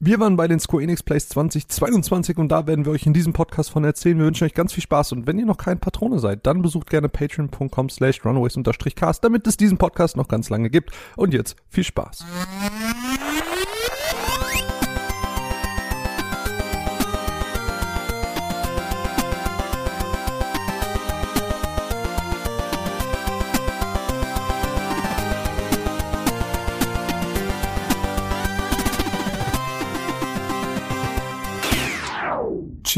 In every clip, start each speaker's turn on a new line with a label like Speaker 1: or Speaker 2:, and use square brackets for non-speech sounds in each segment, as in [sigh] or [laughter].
Speaker 1: Wir waren bei den Square Enix Plays 2022 und da werden wir euch in diesem Podcast von erzählen. Wir wünschen euch ganz viel Spaß und wenn ihr noch kein Patrone seid, dann besucht gerne patreon.com slash runaways-cast, damit es diesen Podcast noch ganz lange gibt. Und jetzt viel Spaß.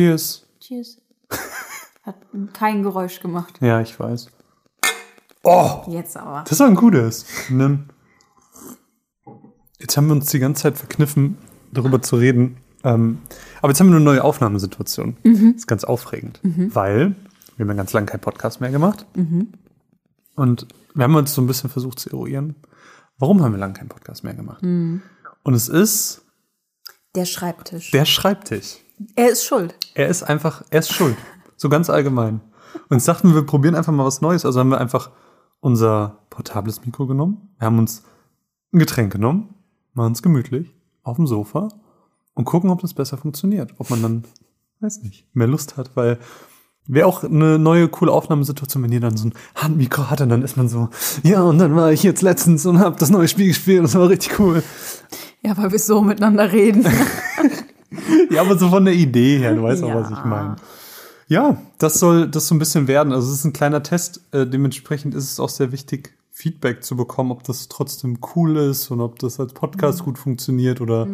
Speaker 2: Cheers.
Speaker 3: Cheers. [laughs] Hat kein Geräusch gemacht.
Speaker 2: Ja, ich weiß. Oh,
Speaker 3: Jetzt aber.
Speaker 2: das war ein gutes. Jetzt haben wir uns die ganze Zeit verkniffen, darüber zu reden. Ähm, aber jetzt haben wir eine neue Aufnahmesituation. Das ist ganz aufregend, weil wir haben ja ganz lange keinen Podcast mehr gemacht. Und wir haben uns so ein bisschen versucht zu eruieren, warum haben wir lange keinen Podcast mehr gemacht. Und es ist
Speaker 3: Der Schreibtisch.
Speaker 2: der Schreibtisch.
Speaker 3: Er ist schuld.
Speaker 2: Er ist einfach, er ist schuld. So ganz allgemein. Und dachten wir, wir probieren einfach mal was Neues. Also haben wir einfach unser portables Mikro genommen. Wir haben uns ein Getränk genommen, machen uns gemütlich auf dem Sofa und gucken, ob das besser funktioniert. Ob man dann, weiß nicht, mehr Lust hat, weil wäre auch eine neue, coole Aufnahmesituation, wenn ihr dann so ein Handmikro hat und dann ist man so, ja, und dann war ich jetzt letztens und hab das neue Spiel gespielt und das war richtig cool.
Speaker 3: Ja, weil wir so miteinander reden. [laughs]
Speaker 2: Ja, aber so von der Idee her, du weißt auch, was ich
Speaker 3: Ja.
Speaker 2: meine. Ja, das soll das so ein bisschen werden. Also es ist ein kleiner Test. Äh, dementsprechend ist es auch sehr wichtig, Feedback zu bekommen, ob das trotzdem cool ist und ob das als
Speaker 3: Mhm.
Speaker 2: Podcast gut funktioniert oder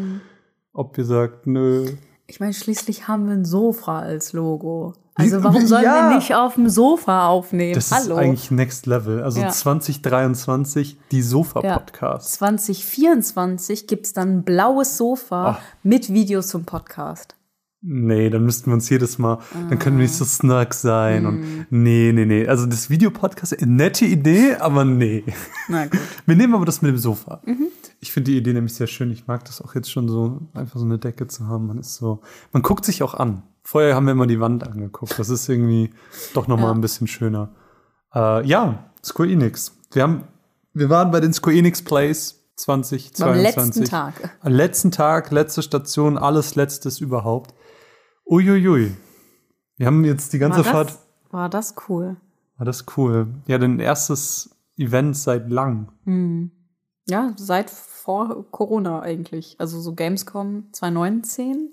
Speaker 2: ob ihr sagt, nö.
Speaker 3: Ich meine, schließlich haben wir ein Sofa als Logo. Also warum
Speaker 2: Ja.
Speaker 3: sollen wir nicht auf dem Sofa aufnehmen?
Speaker 2: Das
Speaker 3: Hallo.
Speaker 2: ist eigentlich Next Level. Also
Speaker 3: Ja.
Speaker 2: 2023, die
Speaker 3: ja.
Speaker 2: Sofa-Podcasts.
Speaker 3: 2024 gibt's dann ein blaues Sofa
Speaker 2: Ach.
Speaker 3: mit Videos zum Podcast.
Speaker 2: Nee, dann müssten wir uns jedes Mal, dann können wir nicht so
Speaker 3: Ah.
Speaker 2: snark sein
Speaker 3: Mhm.
Speaker 2: und nee, nee, nee. Also das Videopodcast, nette Idee, aber nee.
Speaker 3: Na gut. [laughs]
Speaker 2: Wir nehmen aber das mit dem Sofa.
Speaker 3: Mhm.
Speaker 2: Ich finde die Idee nämlich sehr schön. Ich mag das auch jetzt schon so, einfach so eine Decke zu haben. Man ist so, man guckt sich auch an. Vorher haben wir immer die Wand angeguckt. Das ist irgendwie doch nochmal
Speaker 3: Ja.
Speaker 2: ein bisschen schöner. Äh, ja, Square Enix. Wir haben, wir waren bei den Square Enix Plays 2022.
Speaker 3: Am letzten Tag.
Speaker 2: Am letzten Tag, letzte Station, alles Letztes überhaupt. Uiuiui. Wir haben jetzt die ganze
Speaker 3: War
Speaker 2: Fahrt.
Speaker 3: das, war das cool?
Speaker 2: War das cool. Ja, dein erstes Event seit lang.
Speaker 3: Ja, seit vor Corona eigentlich. Also so Gamescom 2019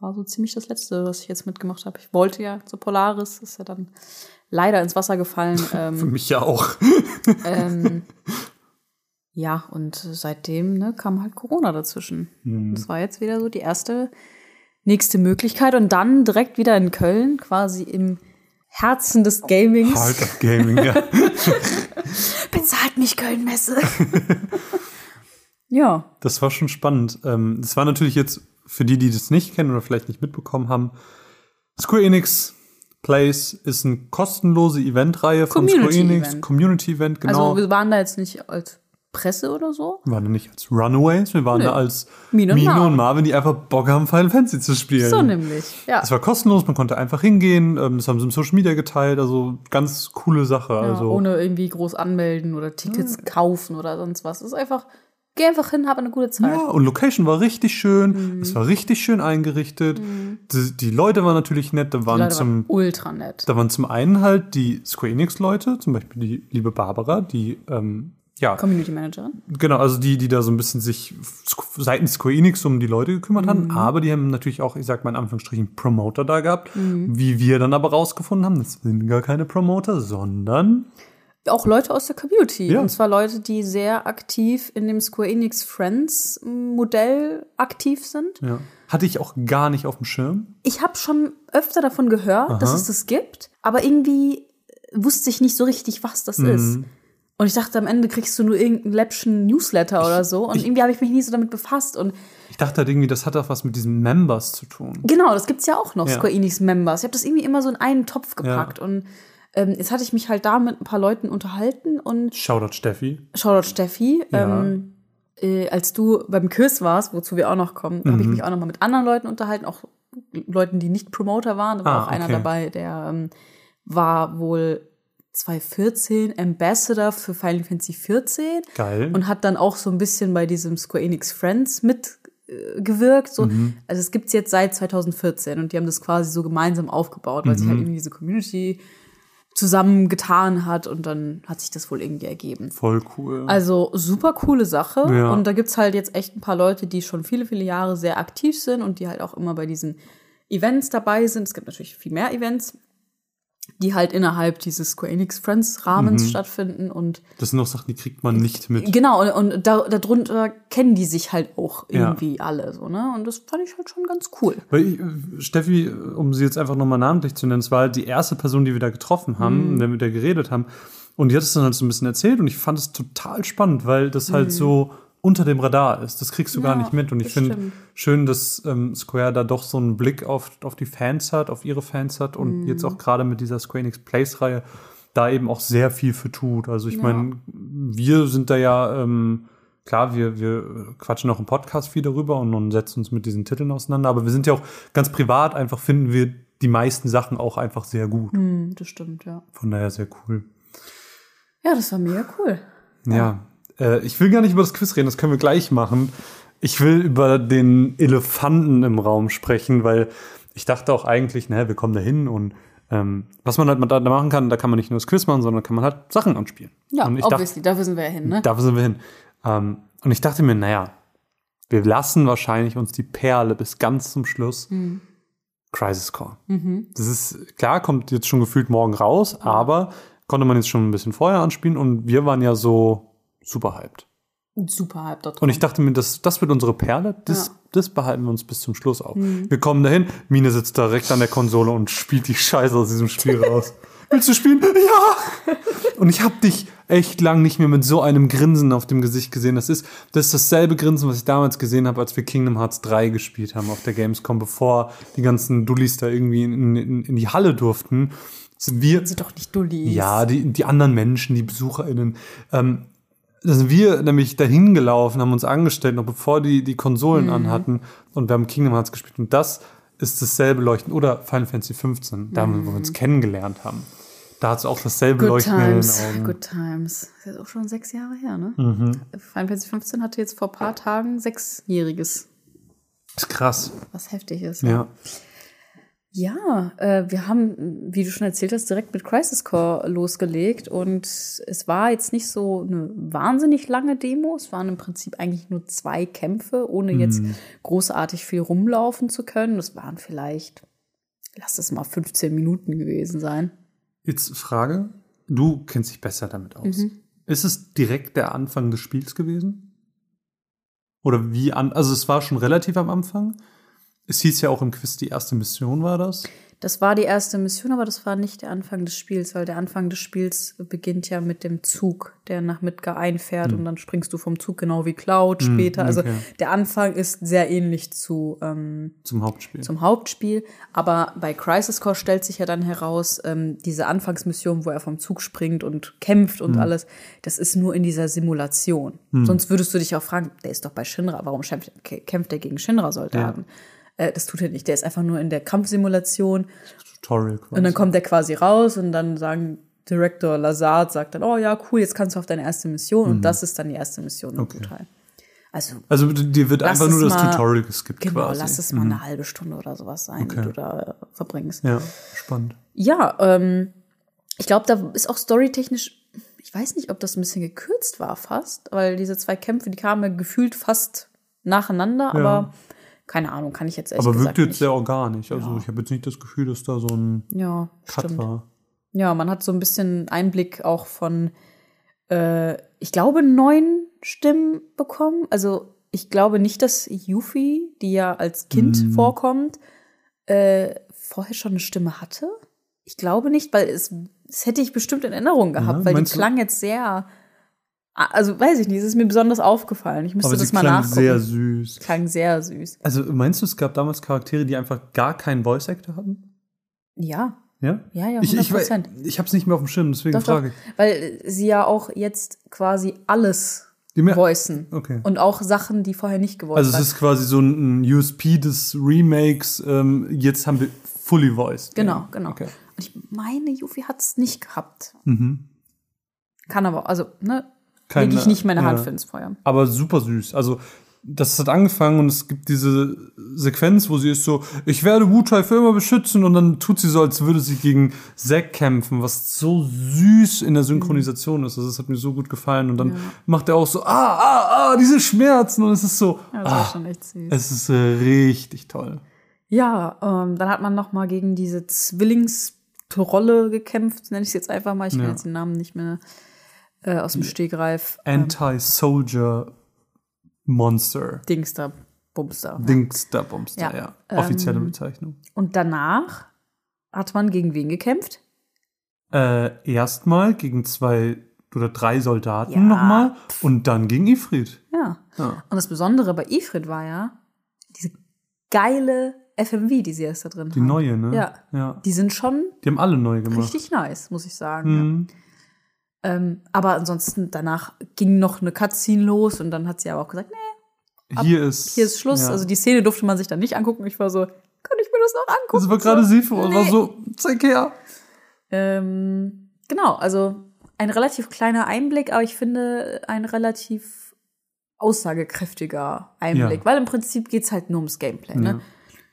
Speaker 3: war so ziemlich das letzte, was ich jetzt mitgemacht habe. Ich wollte ja zur Polaris, ist ja dann leider ins Wasser gefallen. [laughs]
Speaker 2: Für
Speaker 3: ähm,
Speaker 2: mich ja auch.
Speaker 3: ähm, [laughs] ja, und seitdem ne, kam halt Corona dazwischen. Das war jetzt wieder so die erste nächste Möglichkeit. Und dann direkt wieder in Köln, quasi im Herzen des Gamings.
Speaker 2: Heart of Gaming, ja. [laughs]
Speaker 3: Bezahlt mich Köln-Messe. [laughs] ja.
Speaker 2: Das war schon spannend. Ähm, Das war natürlich jetzt für die, die das nicht kennen oder vielleicht nicht mitbekommen haben. Square Enix Plays ist eine kostenlose Eventreihe von Square Enix.
Speaker 3: Community-Event.
Speaker 2: Community-Event, genau.
Speaker 3: Also wir waren da jetzt nicht als Presse oder so.
Speaker 2: wir waren da nicht als Runaways, wir waren
Speaker 3: Nö.
Speaker 2: da als
Speaker 3: Mine und
Speaker 2: Mine
Speaker 3: Marvin.
Speaker 2: und Marvin, die einfach Bock haben, Final Fantasy zu spielen.
Speaker 3: So nämlich. Ja.
Speaker 2: Es war kostenlos, man konnte einfach hingehen. ähm, Das haben sie im Social Media geteilt. Also ganz coole Sache.
Speaker 3: ja
Speaker 2: also
Speaker 3: ohne irgendwie groß anmelden oder Tickets kaufen oder sonst was. Es ist einfach, geh einfach hin, hab eine gute Zeit.
Speaker 2: Ja, und Location war richtig schön.
Speaker 3: Mhm.
Speaker 2: Es war richtig schön eingerichtet. Die, die Leute waren natürlich nett. Da
Speaker 3: Die
Speaker 2: waren,
Speaker 3: Leute
Speaker 2: zum,
Speaker 3: waren ultra nett.
Speaker 2: da waren zum einen halt die Square Enix-Leute, zum Beispiel die liebe Barbara, die, ähm, ja,
Speaker 3: Community Managerin.
Speaker 2: genau, also die, die da so ein bisschen sich seitens Square Enix um die Leute gekümmert
Speaker 3: Mhm.
Speaker 2: haben. Aber die haben natürlich auch, ich sag mal in Anführungsstrichen, Promoter da gehabt.
Speaker 3: Mhm.
Speaker 2: Wie wir dann aber rausgefunden haben, das sind gar keine Promoter, sondern
Speaker 3: Auch Leute aus der Community.
Speaker 2: Ja.
Speaker 3: Und zwar Leute, die sehr aktiv in dem Square Enix Friends Modell aktiv sind.
Speaker 2: ja, hatte ich auch gar nicht auf dem Schirm.
Speaker 3: Ich habe schon öfter davon gehört, dass es das gibt, aber irgendwie wusste ich nicht so richtig, was das
Speaker 2: Mhm.
Speaker 3: ist. Und ich dachte, am Ende kriegst du nur irgendeinen läppschen Newsletter oder so. Und
Speaker 2: ich-
Speaker 3: irgendwie habe ich mich nie so damit befasst. Und
Speaker 2: Ich dachte halt irgendwie, das hat auch was mit diesen Members zu tun.
Speaker 3: genau, das gibt's ja auch noch,
Speaker 2: Ja.
Speaker 3: Square Enix Members. Ich habe das irgendwie immer so in einen Topf gepackt. Und ähm, jetzt hatte ich mich halt da mit ein paar Leuten unterhalten und
Speaker 2: Shoutout Steffi.
Speaker 3: Shoutout Steffi.
Speaker 2: Ja.
Speaker 3: Ähm, äh, als du beim Quiz warst, wozu wir auch noch kommen, habe ich
Speaker 2: Mhm.
Speaker 3: mich auch noch mal mit anderen Leuten unterhalten, auch Leuten, die nicht Promoter waren. Da war
Speaker 2: Ah,
Speaker 3: auch einer
Speaker 2: okay.
Speaker 3: dabei, der ähm, war wohl 2014 Ambassador für Final Fantasy 14
Speaker 2: Geil.
Speaker 3: und hat dann auch so ein bisschen bei diesem Square Enix Friends äh, gewirkt. So. Also es gibt's jetzt seit 2014 und die haben das quasi so gemeinsam aufgebaut, weil sich halt irgendwie diese Community zusammengetan hat und dann hat sich das wohl irgendwie ergeben.
Speaker 2: Voll cool.
Speaker 3: Also super coole Sache.
Speaker 2: Ja.
Speaker 3: Und da gibt's halt jetzt echt ein paar Leute, die schon viele, viele Jahre sehr aktiv sind und die halt auch immer bei diesen Events dabei sind. Es gibt natürlich viel mehr Events, die halt innerhalb dieses Square Enix Friends
Speaker 2: Mhm.
Speaker 3: Rahmens stattfinden. Und
Speaker 2: das sind noch Sachen, die kriegt man nicht mit.
Speaker 3: genau, und, und da, darunter kennen die sich halt auch
Speaker 2: Ja.
Speaker 3: irgendwie alle so, ne? Und das fand ich halt schon ganz cool.
Speaker 2: Weil ich, äh, Steffi, um sie jetzt einfach nochmal namentlich zu nennen, es war halt die erste Person, die wir da getroffen haben,
Speaker 3: Mhm.
Speaker 2: mit der wir da geredet haben. Und die hat es dann halt so ein bisschen erzählt und ich fand es total spannend, weil das halt so unter dem Radar ist. Das kriegst du gar.
Speaker 3: Ja,
Speaker 2: nicht mit. Und ich finde schön, dass ähm, Square da doch so einen Blick auf, auf die Fans hat, auf ihre Fans hat und jetzt auch gerade mit dieser Square Enix Place-Reihe da eben auch sehr viel für tut. Also ich
Speaker 3: Ja.
Speaker 2: meine, wir sind da ja, ähm, klar, wir, wir quatschen auch im Podcast viel darüber und, und setzen uns mit diesen Titeln auseinander, aber wir sind ja auch ganz privat, einfach finden wir die meisten Sachen auch einfach sehr gut.
Speaker 3: Hm, das stimmt, ja.
Speaker 2: Von daher sehr cool.
Speaker 3: Ja, das war mega cool.
Speaker 2: Ja, äh, ich will gar nicht über das Quiz reden, das können wir gleich machen. Ich will über den Elefanten im Raum sprechen, weil ich dachte auch eigentlich, naja, wir kommen da hin und ähm, was man halt da machen kann, da kann man nicht nur das Quiz machen, sondern kann man halt Sachen anspielen.
Speaker 3: Ja,
Speaker 2: und ich dachte,
Speaker 3: obviously, dafür sind wir ja hin, ne?
Speaker 2: Dafür sind wir hin. Ähm, und ich dachte mir, naja, wir lassen wahrscheinlich uns die Perle bis ganz zum Schluss.
Speaker 3: Mhm.
Speaker 2: Crisis Core. Das ist, klar, kommt jetzt schon gefühlt morgen raus, aber konnte man jetzt schon ein bisschen vorher anspielen und wir waren ja so super hyped.
Speaker 3: Super Hype dort
Speaker 2: Und ich dachte mir, das, das wird unsere Perle, das,
Speaker 3: Ja.
Speaker 2: das behalten wir uns bis zum Schluss auf. Wir kommen dahin, Mine sitzt direkt an der Konsole und spielt die Scheiße aus diesem Spiel [laughs] raus. Willst du spielen? Ja! Und ich habe dich echt lang nicht mehr mit so einem Grinsen auf dem Gesicht gesehen. Das ist, das ist dasselbe Grinsen, was ich damals gesehen habe, als wir Kingdom Hearts 3 gespielt haben auf der Gamescom, bevor die ganzen Dullis da irgendwie in, in, in die Halle durften. Sind wir,
Speaker 3: sind doch nicht Dullis.
Speaker 2: ja, die, die anderen Menschen, die BesucherInnen. Ähm, da sind wir nämlich dahin gelaufen, haben uns angestellt, noch bevor die die Konsolen anhatten und wir haben Kingdom Hearts gespielt. Und das ist dasselbe Leuchten. Oder Final Fantasy 15, da wo wir uns kennengelernt haben. Da hat es auch dasselbe
Speaker 3: Good
Speaker 2: Leuchten
Speaker 3: times,
Speaker 2: in den Augen.
Speaker 3: good times. Das ist jetzt auch schon sechs Jahre her, ne?
Speaker 2: Mhm.
Speaker 3: Final Fantasy 15 hatte jetzt vor ein paar Tagen sechsjähriges,
Speaker 2: Ist krass.
Speaker 3: was heftig ist.
Speaker 2: Ja.
Speaker 3: Ja, äh, wir haben, wie du schon erzählt hast, direkt mit Crisis Core losgelegt und es war jetzt nicht so eine wahnsinnig lange Demo. Es waren im Prinzip eigentlich nur zwei Kämpfe, ohne jetzt großartig viel rumlaufen zu können. Das waren vielleicht, lass es mal 15 Minuten gewesen sein.
Speaker 2: Jetzt Frage. Du kennst dich besser damit aus.
Speaker 3: Mhm.
Speaker 2: Ist es direkt der Anfang des Spiels gewesen? Oder wie an, also es war schon relativ am Anfang. Es hieß ja auch im Quiz, die erste Mission war das.
Speaker 3: Das war die erste Mission, aber das war nicht der Anfang des Spiels, weil der Anfang des Spiels beginnt ja mit dem Zug, der nach Midgar einfährt und dann springst du vom Zug genau wie Cloud später. Also
Speaker 2: okay.
Speaker 3: der Anfang ist sehr ähnlich zu ähm,
Speaker 2: Zum Hauptspiel.
Speaker 3: zum Hauptspiel. Aber bei Crisis Core stellt sich ja dann heraus, ähm, diese Anfangsmission, wo er vom Zug springt und kämpft und alles, das ist nur in dieser Simulation. Sonst würdest du dich auch fragen, der ist doch bei Shinra, warum kämpft, er gegen Shinra-Soldaten? Äh, das tut er nicht. Der ist einfach nur in der Kampfsimulation
Speaker 2: Tutorial quasi.
Speaker 3: und dann kommt der quasi raus und dann sagen Director Lazard sagt dann, oh ja, cool, jetzt kannst du auf deine erste Mission und das ist dann die erste Mission im
Speaker 2: Okay.
Speaker 3: Teil. Also
Speaker 2: also dir wird einfach nur das
Speaker 3: mal-
Speaker 2: Tutorial geskippt
Speaker 3: genau,
Speaker 2: quasi.
Speaker 3: lass es mal eine halbe Stunde oder sowas sein,
Speaker 2: Okay.
Speaker 3: die du da äh, verbringst.
Speaker 2: Ja, spannend.
Speaker 3: Ja, ähm, ich glaube, da ist auch storytechnisch, ich weiß nicht, ob das ein bisschen gekürzt war fast, weil diese zwei Kämpfe, die kamen ja gefühlt fast nacheinander, aber keine Ahnung, kann ich jetzt ehrlich
Speaker 2: Aber wirkt jetzt
Speaker 3: nicht.
Speaker 2: sehr organisch. Also ich habe jetzt nicht das Gefühl, dass da so ein
Speaker 3: ja,
Speaker 2: Cut
Speaker 3: stimmt.
Speaker 2: war.
Speaker 3: Ja, man hat so ein bisschen Einblick auch von, äh, ich glaube, neun Stimmen bekommen. Also ich glaube nicht, dass Yuffie, die ja als Kind
Speaker 2: Mhm.
Speaker 3: vorkommt, äh, vorher schon eine Stimme hatte. Ich glaube nicht, weil es, es hätte ich bestimmt in Erinnerung gehabt,
Speaker 2: Ja,
Speaker 3: weil die klang jetzt sehr, also weiß ich nicht, es ist mir besonders aufgefallen. Ich müsste
Speaker 2: Aber
Speaker 3: das mal
Speaker 2: klang
Speaker 3: nachgucken.
Speaker 2: sehr süß.
Speaker 3: klang sehr süß.
Speaker 2: Also meinst du, es gab damals Charaktere, die einfach gar keinen Voice Actor hatten?
Speaker 3: Ja,
Speaker 2: Ja?
Speaker 3: ja, ja,
Speaker 2: Ich, ich,
Speaker 3: 100%.
Speaker 2: ich habe es nicht mehr auf dem Schirm, deswegen
Speaker 3: Doch,
Speaker 2: frage ich.
Speaker 3: weil sie ja auch jetzt quasi alles voicen.
Speaker 2: Okay.
Speaker 3: Und auch Sachen, die vorher nicht gevoiced
Speaker 2: Also es ist quasi so ein USP des Remakes. Ähm, jetzt haben wir fully voiced.
Speaker 3: Genau,
Speaker 2: Ja.
Speaker 3: genau.
Speaker 2: Okay.
Speaker 3: Und ich meine, Yuffie hat es nicht gehabt.
Speaker 2: Mhm.
Speaker 3: Kann aber, also, ne, lege ich nicht meine Hand
Speaker 2: ja.
Speaker 3: für ins Feuer.
Speaker 2: Aber super süß. Also das hat angefangen und es gibt diese Sequenz, wo sie ist so, ich werde Wu-Tai für immer beschützen und dann tut sie so, als würde sie gegen Zack kämpfen, was so süß in der Synchronisation ist. Also das hat mir so gut gefallen und dann macht er auch so, ah, ah, ah, diese Schmerzen und es ist so,
Speaker 3: Ja, das war
Speaker 2: ah,
Speaker 3: schon echt süß.
Speaker 2: es ist äh, richtig toll.
Speaker 3: Ja, ähm, dann hat man noch mal gegen diese Zwillingstrolle gekämpft, nenne ich es jetzt einfach mal. Ich kann
Speaker 2: Ja.
Speaker 3: jetzt den Namen nicht mehr äh, aus dem Stegreif.
Speaker 2: Anti-Soldier Monster.
Speaker 3: Dingster, Bumster.
Speaker 2: Dingster Bumster,
Speaker 3: Ja.
Speaker 2: ja. Offizielle
Speaker 3: Ähm,
Speaker 2: Bezeichnung.
Speaker 3: Und danach hat man gegen wen gekämpft?
Speaker 2: Äh, erstmal gegen zwei oder drei Soldaten
Speaker 3: Ja.
Speaker 2: nochmal und dann gegen Ifrit.
Speaker 3: Ja.
Speaker 2: Ja.
Speaker 3: Und das Besondere bei Ifrit war ja diese geile FMV, die sie erst da drin
Speaker 2: Die
Speaker 3: haben.
Speaker 2: neue, ne?
Speaker 3: Ja.
Speaker 2: ja.
Speaker 3: Die sind schon
Speaker 2: Die haben alle neu gemacht.
Speaker 3: richtig nice, muss ich sagen. Ja. Ähm, aber ansonsten, danach ging noch eine Cutscene los und dann hat sie aber auch gesagt, nee,
Speaker 2: Hier ist.
Speaker 3: hier ist Schluss.
Speaker 2: Ja.
Speaker 3: Also die Szene durfte man sich dann nicht angucken. Ich war so, kann ich mir das noch angucken?
Speaker 2: das war gerade
Speaker 3: So.
Speaker 2: Sifo und war so, zeig her.
Speaker 3: Ähm, genau, also ein relativ kleiner Einblick, aber ich finde ein relativ aussagekräftiger Einblick,
Speaker 2: Ja.
Speaker 3: weil im Prinzip geht's halt nur ums Gameplay. Ne?
Speaker 2: Ja.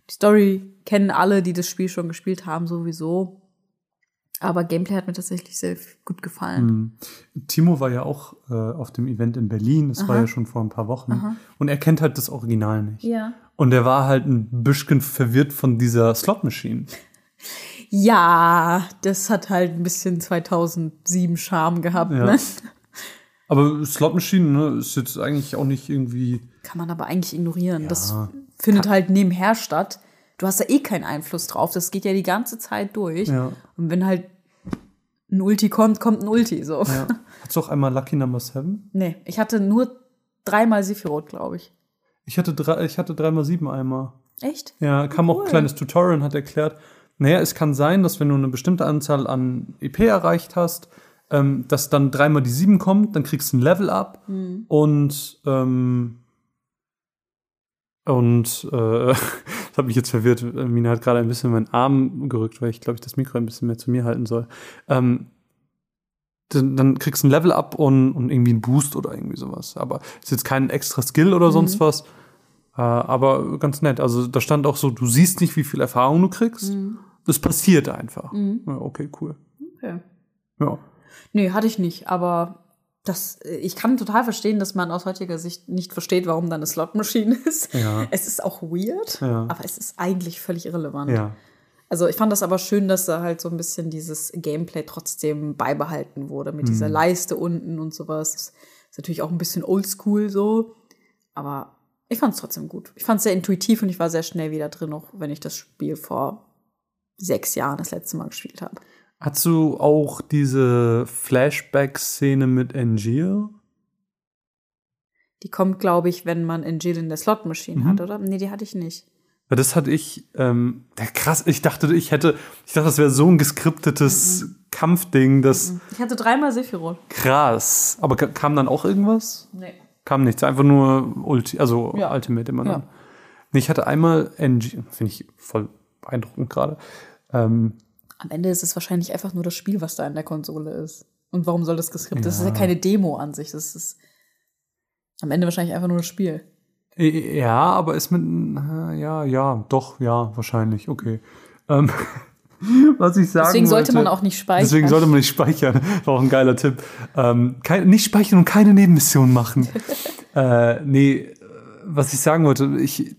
Speaker 3: Die Story kennen alle, die das Spiel schon gespielt haben, sowieso. Aber Gameplay hat mir tatsächlich sehr gut gefallen.
Speaker 2: Mhm. Timo war ja auch äh, auf dem Event in Berlin, das war
Speaker 3: Aha.
Speaker 2: ja schon vor ein paar Wochen. Und er kennt halt das Original nicht.
Speaker 3: Ja.
Speaker 2: Und er war halt ein bisschen verwirrt von dieser Slot-Machine.
Speaker 3: Ja, das hat halt ein bisschen 2007 Charme gehabt.
Speaker 2: Ja.
Speaker 3: Ne?
Speaker 2: Aber Slot-Machine ne, ist jetzt eigentlich auch nicht irgendwie.
Speaker 3: Kann man aber eigentlich ignorieren. Das
Speaker 2: Ja.
Speaker 3: findet halt nebenher statt. Du hast da eh keinen Einfluss drauf. Das geht ja die ganze Zeit durch.
Speaker 2: Ja.
Speaker 3: Und wenn halt ein Ulti kommt, kommt ein Ulti. So.
Speaker 2: Ja. Hast du auch einmal Lucky Number 7?
Speaker 3: Nee, ich hatte nur dreimal Sephiroth, glaube ich.
Speaker 2: Ich hatte drei, ich hatte dreimal sieben einmal.
Speaker 3: Echt?
Speaker 2: Ja, kam auch ein kleines Tutorial und hat erklärt, naja, es kann sein, dass wenn du eine bestimmte Anzahl an EP erreicht hast, ähm, dass dann dreimal die sieben kommt, dann kriegst du ein Level up und ähm, und äh, [laughs] hat mich jetzt verwirrt. Mina hat gerade ein bisschen meinen Arm gerückt, weil ich glaube ich das Mikro ein bisschen mehr zu mir halten soll. Ähm, dann, dann kriegst du ein Level up und, und irgendwie einen Boost oder irgendwie sowas. Aber ist jetzt kein extra Skill oder sonst was. Äh, aber ganz nett. Also da stand auch so, du siehst nicht, wie viel Erfahrung du kriegst. Das passiert einfach. Ja, okay, cool.
Speaker 3: Okay.
Speaker 2: Ja.
Speaker 3: Nee, hatte ich nicht. Aber das, ich kann total verstehen, dass man aus heutiger Sicht nicht versteht, warum da eine Slot-Maschine [laughs] ist.
Speaker 2: Ja.
Speaker 3: Es ist auch weird,
Speaker 2: Ja.
Speaker 3: aber es ist eigentlich völlig irrelevant.
Speaker 2: Ja.
Speaker 3: Also ich fand das aber schön, dass da halt so ein bisschen dieses Gameplay trotzdem beibehalten wurde mit dieser Leiste unten und sowas. Das ist natürlich auch ein bisschen oldschool so, aber ich fand es trotzdem gut. Ich fand es sehr intuitiv und ich war sehr schnell wieder drin, auch wenn ich das Spiel vor sechs Jahren das letzte Mal gespielt habe.
Speaker 2: Hast du auch diese Flashback-Szene mit Angier?
Speaker 3: Die kommt, glaube ich, wenn man Jill in der Slot-Maschine
Speaker 2: Mhm.
Speaker 3: hat, oder? Nee, die hatte ich nicht.
Speaker 2: Ja, das hatte ich, ähm, ja, krass, ich dachte, ich hätte, ich dachte, das wäre so ein geskriptetes
Speaker 3: Mhm.
Speaker 2: Kampfding, das
Speaker 3: Ich hatte dreimal Sephiroth.
Speaker 2: krass. Aber ka- kam dann auch irgendwas?
Speaker 3: Nee.
Speaker 2: Kam nichts, einfach nur Ulti, also
Speaker 3: Ja.
Speaker 2: Ultimate immer
Speaker 3: Ja.
Speaker 2: dann. Nee, ich hatte einmal NG, finde ich voll beeindruckend gerade. Ähm,
Speaker 3: Am Ende ist es wahrscheinlich einfach nur das Spiel, was da in der Konsole ist. Und warum soll das geskriptet? Das ist ja
Speaker 2: Ja.
Speaker 3: keine Demo an sich. Das ist am Ende wahrscheinlich einfach nur das Spiel.
Speaker 2: ja, aber ist mit, äh, ja, ja, doch, ja, wahrscheinlich, okay. Ähm, [laughs] was ich sagen
Speaker 3: Deswegen sollte
Speaker 2: wollte-
Speaker 3: man auch nicht speichern.
Speaker 2: Deswegen sollte man nicht speichern. [laughs] War auch ein geiler Tipp. Ähm, kein, nicht speichern und keine Nebenmission machen. [laughs] äh, nee, was ich sagen wollte, ich,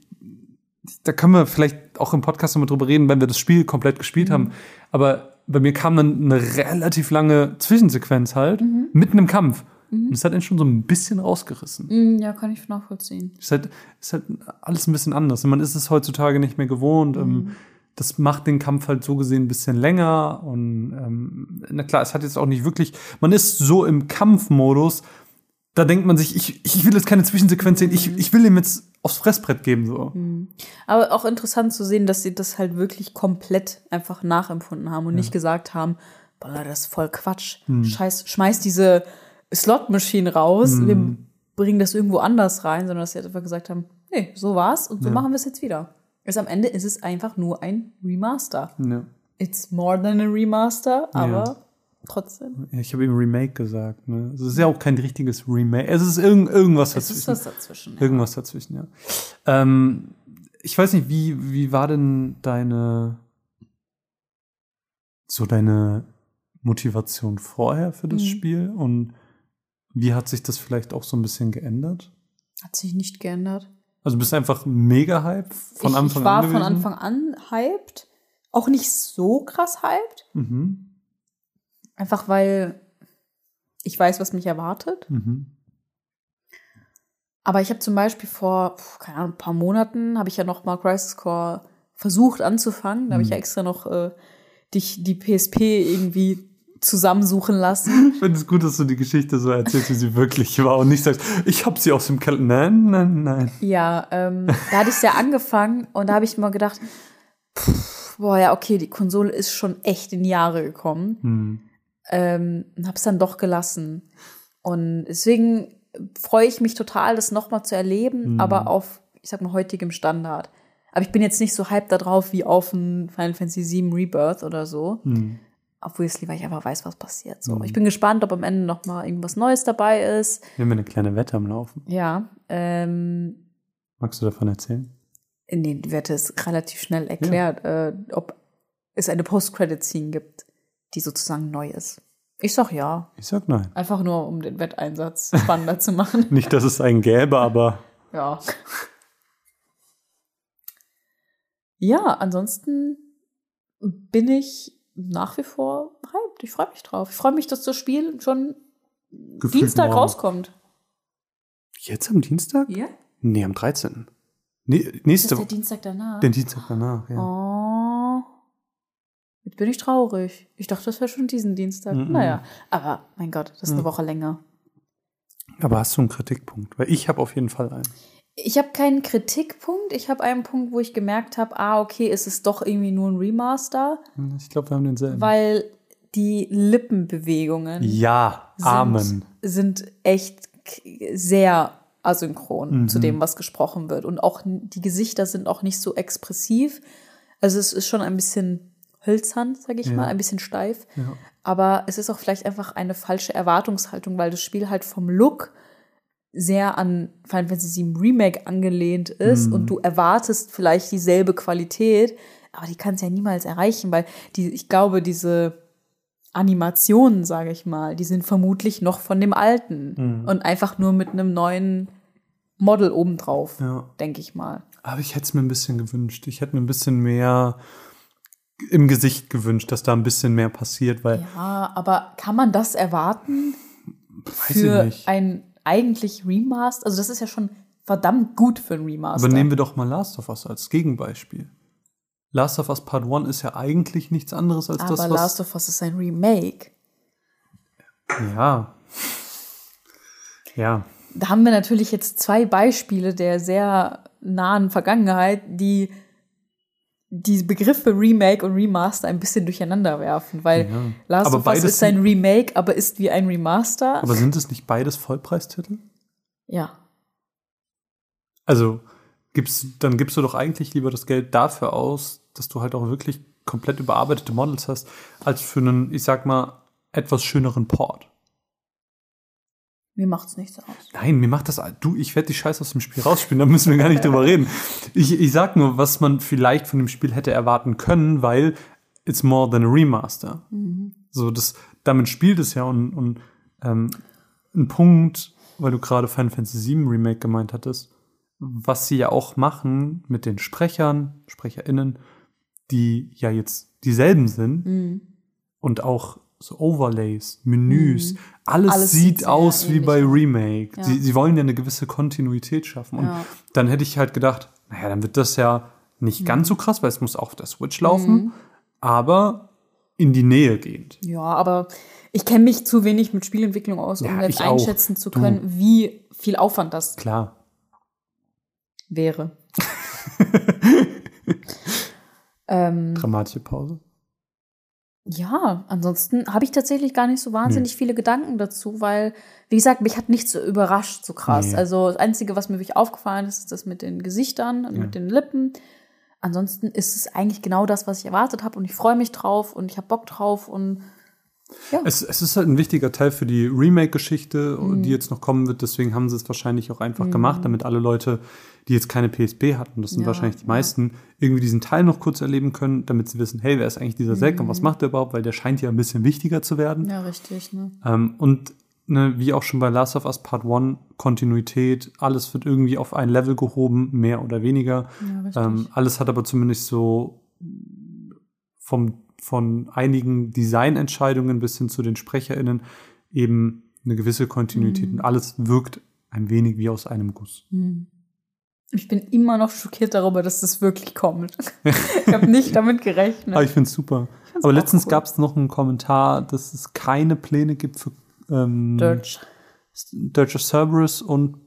Speaker 2: da können wir vielleicht auch im Podcast nochmal drüber reden, wenn wir das Spiel komplett gespielt
Speaker 3: Mhm.
Speaker 2: haben. Aber bei mir kam dann eine relativ lange Zwischensequenz halt,
Speaker 3: Mhm.
Speaker 2: mitten im Kampf. Und das hat einen schon so ein bisschen rausgerissen.
Speaker 3: Mm, Ja, kann ich nachvollziehen.
Speaker 2: Ist halt, ist halt alles ein bisschen anders. Und man ist es heutzutage nicht mehr gewohnt. Ähm, das macht den Kampf halt so gesehen ein bisschen länger. Und ähm, na klar, es hat jetzt auch nicht wirklich. Man ist so im Kampfmodus, da denkt man sich, ich, ich will jetzt keine Zwischensequenz sehen, ich, ich will ihm jetzt aufs Fressbrett geben. So.
Speaker 3: Aber auch interessant zu sehen, dass sie das halt wirklich komplett einfach nachempfunden haben und nicht gesagt haben, boah, das ist voll Quatsch. Scheiß, schmeiß diese Slot-Maschine raus, wir bringen das irgendwo anders rein, sondern dass sie halt einfach gesagt haben, nee, so war's und so machen wir es jetzt wieder. Also am Ende ist es einfach nur ein Remaster.
Speaker 2: Ja.
Speaker 3: It's more than a Remaster, aber trotzdem.
Speaker 2: Ich habe eben Remake gesagt. Ne? Es ist ja auch kein richtiges Remake. Es ist irgend, irgendwas
Speaker 3: Es
Speaker 2: dazwischen.
Speaker 3: ist was dazwischen. Ja.
Speaker 2: Irgendwas dazwischen, ja. Ähm, ich weiß nicht, wie, wie war denn deine so deine Motivation vorher für das
Speaker 3: Mhm.
Speaker 2: Spiel und wie hat sich das vielleicht auch so ein bisschen geändert?
Speaker 3: Hat sich nicht geändert.
Speaker 2: Also bist du einfach mega hype von
Speaker 3: ich,
Speaker 2: Anfang
Speaker 3: ich war
Speaker 2: an
Speaker 3: von? Anfang an hyped. Auch nicht so krass hyped.
Speaker 2: Mhm.
Speaker 3: Einfach weil ich weiß, was mich erwartet.
Speaker 2: Mhm.
Speaker 3: Aber ich habe zum Beispiel vor, keine Ahnung, ein paar Monaten, habe ich ja noch mal Crisis Core versucht anzufangen. Da habe ich
Speaker 2: Mhm.
Speaker 3: ja extra noch äh, dich die PSP irgendwie zusammensuchen lassen. [laughs]
Speaker 2: Ich finde es gut, dass du die Geschichte so erzählst, wie sie wirklich war und nicht sagst, ich habe sie aus dem Keller. Nein, nein, nein.
Speaker 3: Ja, ähm, da hatte ich ja angefangen und da habe ich mal gedacht, pff, boah, ja, okay, die Konsole ist schon echt in die Jahre gekommen.
Speaker 2: Hm.
Speaker 3: Ähm, und habe es dann doch gelassen. Und deswegen freue ich mich total, das nochmal zu erleben,
Speaker 2: Mhm.
Speaker 3: aber auf, ich sag mal, heutigem Standard. Aber ich bin jetzt nicht so hyped da drauf wie auf ein Final Fantasy VII Rebirth oder so.
Speaker 2: Hm.
Speaker 3: Obviously, weil ich einfach weiß, was passiert. So,
Speaker 2: Mhm.
Speaker 3: ich bin gespannt, ob am Ende noch mal irgendwas Neues dabei ist.
Speaker 2: Wir haben eine kleine Wette am Laufen.
Speaker 3: Ja, ähm,
Speaker 2: Magst du davon erzählen?
Speaker 3: nee, die Wette ist relativ schnell erklärt, äh, ob es eine Post-Credit-Scene gibt, die sozusagen neu ist. Ich sag ja.
Speaker 2: Ich sag nein.
Speaker 3: Einfach nur, um den Wetteinsatz [laughs] spannender zu machen.
Speaker 2: Nicht, dass es einen gäbe, aber [laughs]
Speaker 3: Ja. Ja, ansonsten bin ich nach wie vor hyped. Ich freue mich drauf. Ich freue mich, dass das Spiel schon
Speaker 2: gefühlt
Speaker 3: Dienstag
Speaker 2: morgen.
Speaker 3: rauskommt.
Speaker 2: Jetzt am Dienstag?
Speaker 3: Ja?
Speaker 2: Nee, am 13. Nee,
Speaker 3: Das ist
Speaker 2: nächste
Speaker 3: der
Speaker 2: Woche.
Speaker 3: Dienstag danach.
Speaker 2: Den Dienstag danach, ja.
Speaker 3: Oh. Jetzt bin ich traurig. Ich dachte, das wäre schon diesen Dienstag.
Speaker 2: Mhm.
Speaker 3: Naja, aber mein Gott, das ist eine. Woche länger.
Speaker 2: Aber hast du einen Kritikpunkt? Weil ich habe auf jeden Fall einen.
Speaker 3: Ich habe keinen Kritikpunkt. Ich habe einen Punkt, wo ich gemerkt habe, ah, okay, es ist doch irgendwie nur ein Remaster,
Speaker 2: Ich glaube, wir haben denselben.
Speaker 3: weil die Lippenbewegungen
Speaker 2: ja,
Speaker 3: sind,
Speaker 2: Amen.
Speaker 3: sind echt k- sehr asynchron
Speaker 2: Mhm.
Speaker 3: zu dem, was gesprochen wird. Und auch die Gesichter sind auch nicht so expressiv. Also es ist schon ein bisschen hölzern, sage ich
Speaker 2: Ja.
Speaker 3: mal, ein bisschen steif.
Speaker 2: Ja.
Speaker 3: Aber es ist auch vielleicht einfach eine falsche Erwartungshaltung, weil das Spiel halt vom Look sehr an Final Fantasy VII Remake angelehnt ist
Speaker 2: Mhm.
Speaker 3: und du erwartest vielleicht dieselbe Qualität, aber die kann es ja niemals erreichen, weil die, ich glaube, diese Animationen, sage ich mal, die sind vermutlich noch von dem alten
Speaker 2: Mhm.
Speaker 3: und einfach nur mit einem neuen Model obendrauf,
Speaker 2: Ja.
Speaker 3: denke ich mal.
Speaker 2: Aber ich hätte es mir ein bisschen gewünscht. Ich hätte mir ein bisschen mehr im Gesicht gewünscht, dass da ein bisschen mehr passiert, weil
Speaker 3: Ja, aber kann man das erwarten
Speaker 2: weiß ich
Speaker 3: für
Speaker 2: nicht.
Speaker 3: ein eigentlich Remaster? Also das ist ja schon verdammt gut für ein Remaster.
Speaker 2: Aber nehmen wir doch mal Last of Us als Gegenbeispiel. Last of Us Part 1 ist ja eigentlich nichts anderes als
Speaker 3: aber
Speaker 2: das, was.
Speaker 3: Last of Us ist ein Remake.
Speaker 2: ja. Ja.
Speaker 3: Da haben wir natürlich jetzt zwei Beispiele der sehr nahen Vergangenheit, die die Begriffe Remake und Remaster ein bisschen durcheinander werfen, weil
Speaker 2: Ja.
Speaker 3: Last
Speaker 2: Aber
Speaker 3: of Us ist ein Remake, aber ist wie ein Remaster.
Speaker 2: Aber sind es nicht beides Vollpreistitel?
Speaker 3: ja.
Speaker 2: Also gibst, dann gibst du doch eigentlich lieber das Geld dafür aus, dass du halt auch wirklich komplett überarbeitete Models hast, als für einen, ich sag mal, etwas schöneren Port.
Speaker 3: Mir macht's nichts aus.
Speaker 2: Nein, mir macht das. Du, ich werde die Scheiße aus dem Spiel rausspielen, da müssen wir gar nicht drüber reden. Ich, ich sag nur, was man vielleicht von dem Spiel hätte erwarten können, weil it's more than a remaster. So, das, damit spielt es ja und, und ähm, ein Punkt, weil du gerade Final Fantasy VII Remake gemeint hattest, was sie ja auch machen mit den Sprechern, SprecherInnen, die ja jetzt dieselben sind
Speaker 3: Mhm.
Speaker 2: und auch so Overlays, Menüs, alles,
Speaker 3: Alles
Speaker 2: sieht aus wie bei. Remake.
Speaker 3: Ja.
Speaker 2: Sie, sie wollen ja eine gewisse Kontinuität schaffen. Und
Speaker 3: Ja.
Speaker 2: dann hätte ich halt gedacht, naja, dann wird das ja
Speaker 3: Mhm.
Speaker 2: nicht ganz so krass, weil es muss auch auf der Switch laufen, aber in die Nähe gehend.
Speaker 3: Ja, aber ich kenne mich zu wenig mit Spielentwicklung aus, um
Speaker 2: Ja,
Speaker 3: jetzt
Speaker 2: ich auch.
Speaker 3: einschätzen zu
Speaker 2: Du.
Speaker 3: können, wie viel Aufwand das
Speaker 2: Klar.
Speaker 3: wäre. [laughs] ähm,
Speaker 2: Dramatische Pause.
Speaker 3: Ja, ansonsten habe ich tatsächlich gar nicht so wahnsinnig viele Gedanken dazu, weil, wie gesagt, mich hat nichts so überrascht so krass.
Speaker 2: Nee.
Speaker 3: Also das Einzige, was mir wirklich aufgefallen ist, ist das mit den Gesichtern und
Speaker 2: Ja.
Speaker 3: mit den Lippen. Ansonsten ist es eigentlich genau das, was ich erwartet habe und ich freue mich drauf und ich habe Bock drauf und Ja.
Speaker 2: Es, es ist halt ein wichtiger Teil für die Remake-Geschichte,
Speaker 3: Mhm.
Speaker 2: die jetzt noch kommen wird. Deswegen haben sie es wahrscheinlich auch einfach gemacht, damit alle Leute, die jetzt keine PSP hatten, das sind
Speaker 3: Ja,
Speaker 2: wahrscheinlich die
Speaker 3: ja.
Speaker 2: meisten, irgendwie diesen Teil noch kurz erleben können, damit sie wissen, hey, wer ist eigentlich dieser Zack und
Speaker 3: Mhm.
Speaker 2: was macht er überhaupt? Weil der scheint ja ein bisschen wichtiger zu werden.
Speaker 3: Ja, richtig, ne?
Speaker 2: Ähm, und ne, wie auch schon bei Last of Us Part 1, Kontinuität, alles wird irgendwie auf ein Level gehoben, mehr oder weniger.
Speaker 3: Ja, richtig.
Speaker 2: Ähm, alles hat aber zumindest so vom, von einigen Designentscheidungen bis hin zu den SprecherInnen eben eine gewisse Kontinuität
Speaker 3: Mhm.
Speaker 2: und alles wirkt ein wenig wie aus einem Guss.
Speaker 3: Hm. Ich bin immer noch schockiert darüber, dass das wirklich kommt. [laughs] ich habe nicht damit gerechnet.
Speaker 2: Aber ich finde es super.
Speaker 3: find's
Speaker 2: Aber letztens
Speaker 3: cool.
Speaker 2: gab es noch einen Kommentar, dass es keine Pläne gibt für ähm,
Speaker 3: Dirge.
Speaker 2: Dirge of Cerberus und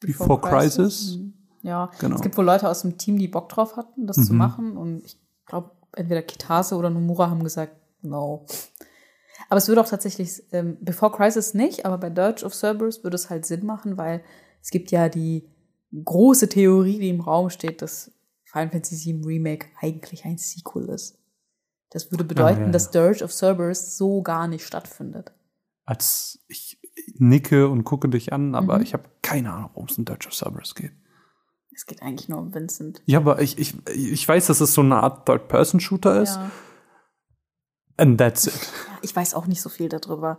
Speaker 2: Before, Crisis.
Speaker 3: Mhm. Ja,
Speaker 2: Genau.
Speaker 3: es gibt wohl Leute aus dem Team, die Bock drauf hatten, das zu
Speaker 2: Mhm.
Speaker 3: machen. Und ich glaube, entweder Kitase oder Nomura haben gesagt, no. Aber es würde auch tatsächlich, ähm, Before Crisis nicht, aber bei Dirge of Cerberus würde es halt Sinn machen, weil es gibt ja die große Theorie, die im Raum steht, dass Final Fantasy VII Remake eigentlich ein Sequel ist. Das würde bedeuten,
Speaker 2: ja, ja.
Speaker 3: dass Dirge of Cerberus so gar nicht stattfindet.
Speaker 2: Als ich nicke und gucke dich an, aber
Speaker 3: Mhm.
Speaker 2: ich habe keine Ahnung, worum es in Dirge of Cerberus geht.
Speaker 3: Es geht eigentlich nur um Vincent.
Speaker 2: Ja, aber ich, ich, ich weiß, dass es so eine Art Third-Person-Shooter ist.
Speaker 3: Ja.
Speaker 2: And that's it.
Speaker 3: Ja, ich weiß auch nicht so viel darüber.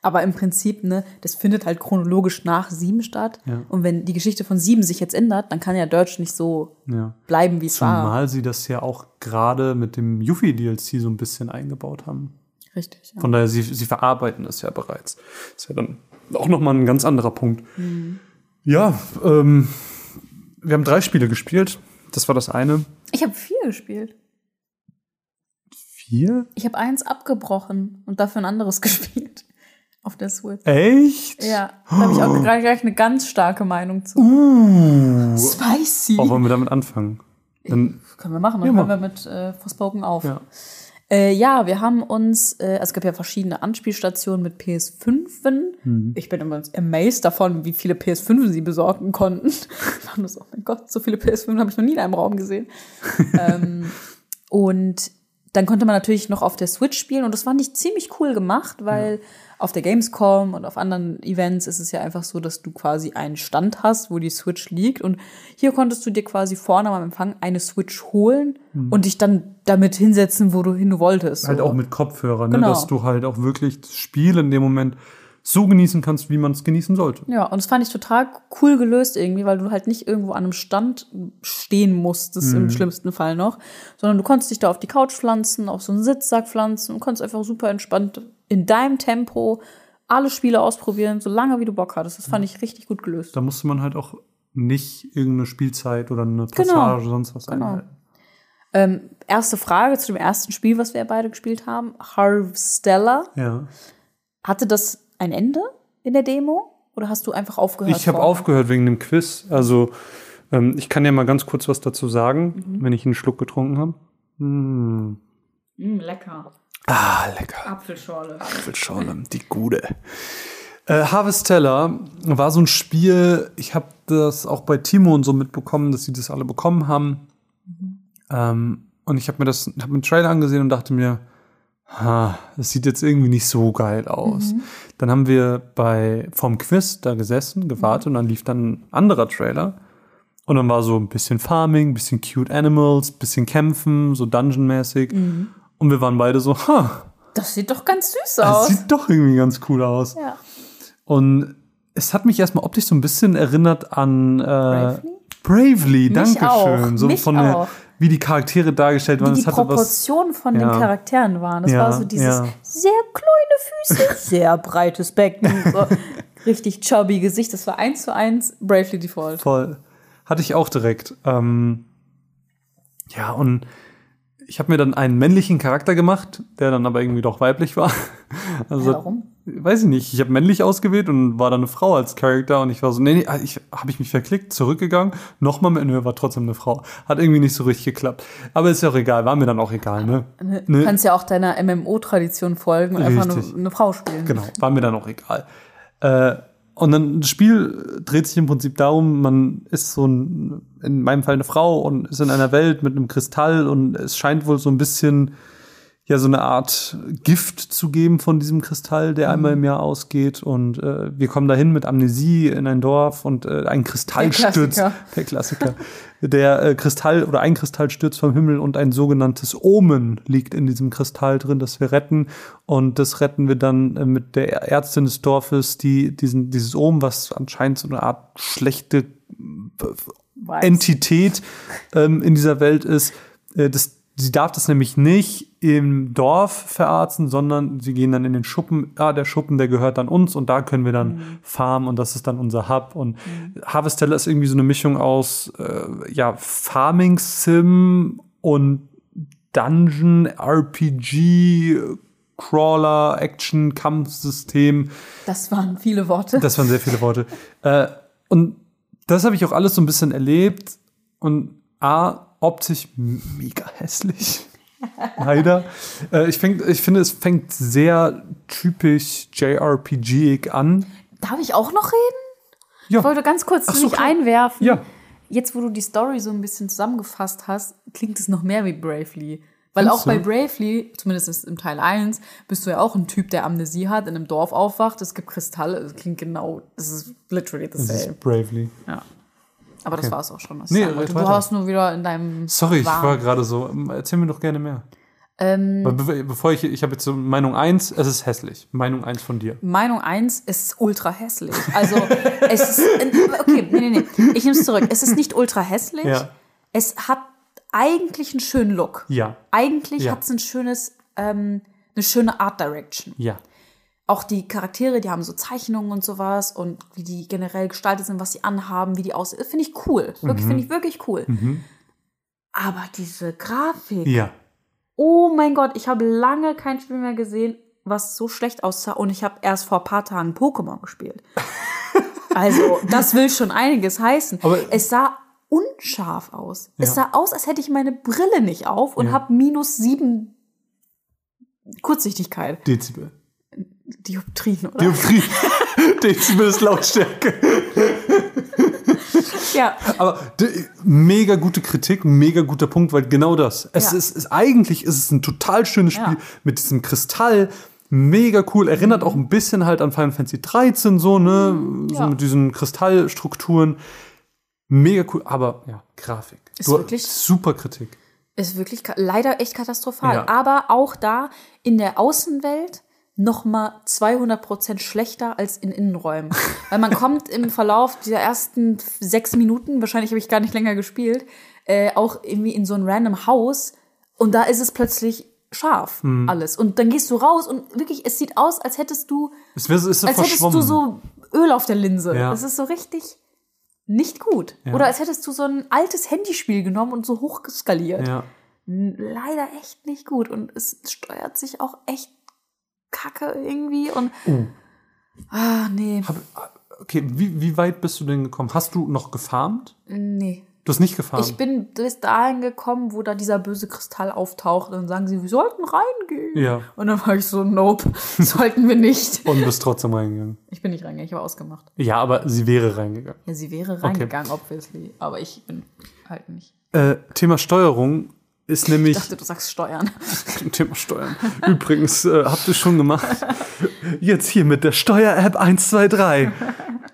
Speaker 3: Aber im Prinzip, ne, das findet halt chronologisch nach sieben statt.
Speaker 2: Ja.
Speaker 3: Und wenn die Geschichte von sieben sich jetzt ändert, dann kann ja Dirge nicht so
Speaker 2: Ja.
Speaker 3: bleiben, wie es war.
Speaker 2: Zumal sie das ja auch gerade mit dem Yuffie-DLC so ein bisschen eingebaut haben.
Speaker 3: Richtig. Ja.
Speaker 2: Von daher, sie, sie verarbeiten das ja bereits. Ist ja dann auch nochmal ein ganz anderer Punkt.
Speaker 3: Mhm.
Speaker 2: Ja, ähm, wir haben drei Spiele gespielt. Das war das eine.
Speaker 3: Ich habe vier gespielt.
Speaker 2: Vier?
Speaker 3: Ich habe eins abgebrochen und dafür ein anderes [laughs] gespielt. Auf der Switch.
Speaker 2: Echt?
Speaker 3: Ja, da habe ich auch [gasps] gleich, gleich eine ganz starke Meinung zu.
Speaker 2: Uh.
Speaker 3: Spicy.
Speaker 2: Oh, wollen wir damit anfangen? Dann,
Speaker 3: Können wir machen, dann
Speaker 2: Ja,
Speaker 3: hören wir mit äh, Forspoken auf.
Speaker 2: ja.
Speaker 3: Äh, ja, wir haben uns, äh, also es gab ja verschiedene Anspielstationen mit PS5.
Speaker 2: Mhm.
Speaker 3: Ich bin immer amazed davon, wie viele PS5 sie besorgen konnten. [laughs] Ich war nur so, oh mein Gott, so viele PS5 habe ich noch nie in einem Raum gesehen. [laughs] ähm, und dann konnte man natürlich noch auf der Switch spielen und das fand ich ziemlich cool gemacht, weil auf der Gamescom und auf anderen Events ist es ja einfach so, dass du quasi einen Stand hast, wo die Switch liegt und hier konntest du dir quasi vorne am Empfang eine Switch holen und dich dann damit hinsetzen, wo du hin wolltest.
Speaker 2: Mhm. Halt
Speaker 3: so.
Speaker 2: auch mit Kopfhörer, ne?
Speaker 3: Genau.
Speaker 2: dass du halt auch wirklich das Spiel in dem Moment so genießen kannst, wie man es genießen sollte.
Speaker 3: Ja, und das fand ich total cool gelöst irgendwie, weil du halt nicht irgendwo an einem Stand stehen musstest,
Speaker 2: Mhm.
Speaker 3: im schlimmsten Fall noch, sondern du konntest dich da auf die Couch pflanzen, auf so einen Sitzsack pflanzen und konntest einfach super entspannt in deinem Tempo alle Spiele ausprobieren, so lange wie du Bock hattest. Das fand ich richtig gut gelöst.
Speaker 2: Da musste man halt auch nicht irgendeine Spielzeit oder eine
Speaker 3: Genau.
Speaker 2: Passage oder sonst was
Speaker 3: Genau.
Speaker 2: einhalten.
Speaker 3: Ähm, erste Frage zu dem ersten Spiel, was wir beide gespielt haben. Harvestella.
Speaker 2: Ja.
Speaker 3: Hatte das ein Ende in der Demo? Oder hast du einfach aufgehört?
Speaker 2: Ich habe aufgehört wegen dem Quiz. Also ähm, ich kann ja mal ganz kurz was dazu sagen,
Speaker 3: Mhm.
Speaker 2: wenn ich einen Schluck getrunken habe. Hm.
Speaker 3: Mm, lecker.
Speaker 2: Ah, lecker.
Speaker 3: Apfelschorle.
Speaker 2: Apfelschorle, die gute. Äh, Harvestella war so ein Spiel, ich habe das auch bei Timo und so mitbekommen, dass sie das alle bekommen haben. Ähm, und ich habe mir das, habe mir den Trailer angesehen und dachte mir, ha, das sieht jetzt irgendwie nicht so geil aus. Dann haben wir bei vom Quiz da gesessen, gewartet und dann lief dann ein anderer Trailer. Und dann war so ein bisschen Farming, ein bisschen cute Animals, ein bisschen Kämpfen, so Dungeon-mäßig. Und wir waren beide so, ha,
Speaker 3: Das sieht doch ganz süß
Speaker 2: das
Speaker 3: aus.
Speaker 2: sieht doch irgendwie ganz cool aus.
Speaker 3: Ja.
Speaker 2: Und es hat mich erstmal optisch so ein bisschen erinnert an äh,
Speaker 3: Bravely?
Speaker 2: Bravely, danke schön. So
Speaker 3: mich
Speaker 2: von der,
Speaker 3: auch.
Speaker 2: Wie die Charaktere dargestellt waren.
Speaker 3: Wie die
Speaker 2: was.
Speaker 3: Proportionen von den
Speaker 2: Ja.
Speaker 3: Charakteren waren. Das
Speaker 2: Ja,
Speaker 3: war so dieses
Speaker 2: ja.
Speaker 3: sehr kleine Füße, [laughs] sehr breites Becken, so [laughs] richtig chubby Gesicht. Das war eins zu eins Bravely Default.
Speaker 2: Voll. Hatte ich auch direkt. Ähm, ja, und ich habe mir dann einen männlichen Charakter gemacht, der dann aber irgendwie doch weiblich war. [laughs] Also,
Speaker 3: Warum?
Speaker 2: Weiß ich nicht. Ich habe männlich ausgewählt und war dann eine Frau als Charakter und ich war so, nee, nee, ich habe ich mich verklickt, zurückgegangen, nochmal mit, nö, war trotzdem eine Frau. Hat irgendwie nicht so richtig geklappt. Aber ist ja auch egal, war mir dann auch egal, ne?
Speaker 3: Du
Speaker 2: Ne?
Speaker 3: kannst ja auch deiner MMO-Tradition folgen und einfach eine,
Speaker 2: Richtig.
Speaker 3: eine Frau spielen.
Speaker 2: Genau, war mir dann auch egal. Äh, und dann das Spiel dreht sich im Prinzip darum, man ist so ein, in meinem Fall eine Frau und ist in einer Welt mit einem Kristall und es scheint wohl so ein bisschen ja so eine Art Gift zu geben von diesem Kristall, der einmal im Jahr ausgeht. Und äh, wir kommen dahin mit Amnesie in ein Dorf und äh, ein Kristall
Speaker 3: Der
Speaker 2: stürzt.
Speaker 3: Klassiker. [laughs]
Speaker 2: Der Klassiker. der äh, Kristall oder ein Kristall stürzt vom Himmel und ein sogenanntes Omen liegt in diesem Kristall drin, das wir retten. Und das retten wir dann äh, mit der Ärztin des Dorfes, die diesen, dieses Omen, was anscheinend so eine Art schlechte
Speaker 3: Weiß.
Speaker 2: Entität ähm, in dieser Welt ist. Äh, das, sie darf das nämlich nicht im Dorf verarzten, sondern sie gehen dann in den Schuppen. Ah, der Schuppen, der gehört dann uns und da können wir dann farmen und das ist dann unser Hub. Und Harvestella ist irgendwie so eine Mischung aus äh, ja, Farming Sim und Dungeon, RPG, Crawler, Action, Kampfsystem.
Speaker 3: Das waren viele Worte.
Speaker 2: Das waren sehr viele Worte. äh, und das habe ich auch alles so ein bisschen erlebt. Und A, optisch mega hässlich. [laughs] Leider. Äh, ich, fäng, ich finde, es fängt sehr typisch JRPG-ig an.
Speaker 3: Darf ich auch noch reden?
Speaker 2: Ja.
Speaker 3: Ich wollte ganz kurz
Speaker 2: so,
Speaker 3: mich einwerfen.
Speaker 2: Ja.
Speaker 3: Jetzt, wo du die Story so ein bisschen zusammengefasst hast, klingt es noch mehr wie Bravely. Weil auch bei? Bravely, zumindest im Teil 1, bist du ja auch ein Typ, der Amnesie hat, in einem Dorf aufwacht, es gibt Kristalle, es klingt genau, es ist literally the
Speaker 2: Das
Speaker 3: same.
Speaker 2: ist Bravely.
Speaker 3: Ja. Aber das war's auch schon. Was
Speaker 2: Nee,
Speaker 3: ich sagen du hast nur wieder in deinem
Speaker 2: Sorry, ich
Speaker 3: Wahn.
Speaker 2: war gerade so. Erzähl mir doch gerne mehr.
Speaker 3: ähm,
Speaker 2: be bevor ich, ich habe jetzt so Meinung 1, es ist hässlich. Meinung 1 von dir.
Speaker 3: Meinung 1 ist ultra hässlich. Also, [laughs] es ist. Okay, nee, nee, nee. Ich nehme es zurück. Es ist nicht ultra hässlich.
Speaker 2: Ja.
Speaker 3: Es hat eigentlich einen schönen Look.
Speaker 2: Ja.
Speaker 3: Eigentlich
Speaker 2: Ja.
Speaker 3: hat es ein schönes, ähm, eine schöne Art Direction.
Speaker 2: Ja.
Speaker 3: Auch die Charaktere, die haben so Zeichnungen und sowas und wie die generell gestaltet sind, was sie anhaben, wie die aussehen. Finde ich cool. Wirklich,
Speaker 2: Mhm.
Speaker 3: finde ich wirklich cool. Aber diese Grafik,
Speaker 2: Ja.
Speaker 3: oh mein Gott, ich habe lange kein Spiel mehr gesehen, was so schlecht aussah und ich habe erst vor ein paar Tagen Pokémon gespielt. [laughs] Also, das will schon einiges heißen.
Speaker 2: Aber-
Speaker 3: es sah unscharf aus. Es
Speaker 2: Ja.
Speaker 3: sah aus, als hätte ich meine Brille nicht auf und
Speaker 2: Ja.
Speaker 3: habe minus sieben Kurzsichtigkeit.
Speaker 2: Dezibel.
Speaker 3: Dioptrien, oder?
Speaker 2: Dioptrie. [laughs] Dezibel ist Lautstärke.
Speaker 3: ja.
Speaker 2: Aber mega gute Kritik, mega guter Punkt, weil genau das. Es
Speaker 3: Ja.
Speaker 2: ist, ist eigentlich ist es ein total schönes Spiel
Speaker 3: Ja.
Speaker 2: mit diesem Kristall. Mega cool. Erinnert auch ein bisschen halt an Final Fantasy 13, so, ne? So
Speaker 3: Mhm. Ja.
Speaker 2: mit diesen Kristallstrukturen. Mega cool. Aber ja, Grafik.
Speaker 3: Ist
Speaker 2: Du-
Speaker 3: wirklich-
Speaker 2: super Kritik.
Speaker 3: Ist wirklich leider echt katastrophal. Aber auch da in der Außenwelt noch mal 200 schlechter als in Innenräumen. Weil man kommt im Verlauf dieser ersten sechs Minuten, wahrscheinlich habe ich gar nicht länger gespielt, äh, auch irgendwie in so ein random Haus und da ist es plötzlich scharf
Speaker 2: Hm.
Speaker 3: alles. Und dann gehst du raus und wirklich, es sieht aus, als hättest du,
Speaker 2: Es ist so
Speaker 3: als hättest du so Öl auf der Linse.
Speaker 2: Ja.
Speaker 3: Es ist so richtig nicht gut. Oder als hättest du so ein altes Handyspiel genommen und so hochskaliert
Speaker 2: ja.
Speaker 3: leider echt nicht gut und es steuert sich auch echt kacke irgendwie und
Speaker 2: Oh.
Speaker 3: ah nee
Speaker 2: Hab, okay, wie, wie weit bist du denn gekommen? Hast du noch gefarmt?
Speaker 3: nee
Speaker 2: Du hast nicht gefarmt.
Speaker 3: ich bin bis dahin gekommen wo da dieser böse Kristall auftaucht und sagen sie wir sollten reingehen
Speaker 2: Ja.
Speaker 3: und dann war ich so nope [laughs] sollten wir nicht
Speaker 2: und bist trotzdem reingegangen.
Speaker 3: ich bin nicht reingegangen ich habe ausgemacht
Speaker 2: Ja, aber sie wäre reingegangen.
Speaker 3: ja sie wäre reingegangen obviously aber ich bin halt nicht
Speaker 2: Äh, Thema Steuerung ist nämlich
Speaker 3: ich dachte du sagst Steuern [laughs]
Speaker 2: Thema Steuern. Übrigens, äh, habt ihr schon gemacht. Jetzt hier mit der Steuer-App 123.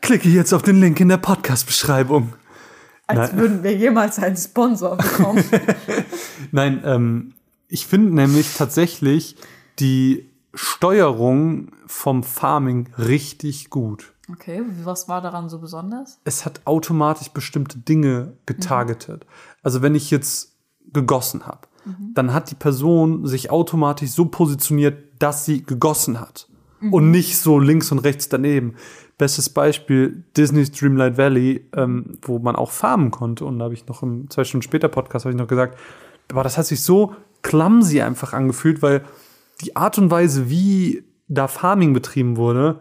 Speaker 2: Klicke jetzt auf den Link in der Podcast-Beschreibung.
Speaker 3: als
Speaker 2: Nein.
Speaker 3: würden wir jemals einen Sponsor bekommen [laughs]
Speaker 2: Nein, ähm, ich finde nämlich tatsächlich die Steuerung vom Farming richtig gut.
Speaker 3: okay was war daran so besonders
Speaker 2: Es hat automatisch bestimmte Dinge getargetet. Also wenn ich jetzt gegossen habe, dann hat die Person sich automatisch so positioniert, dass sie gegossen hat. Und nicht so links und rechts daneben. Bestes Beispiel, Disney's Dreamlight Valley, ähm, wo man auch farmen konnte. Und da habe ich noch im zwei Stunden später Podcast habe ich noch gesagt, aber das hat sich so clumsy einfach angefühlt, weil die Art und Weise, wie da Farming betrieben wurde,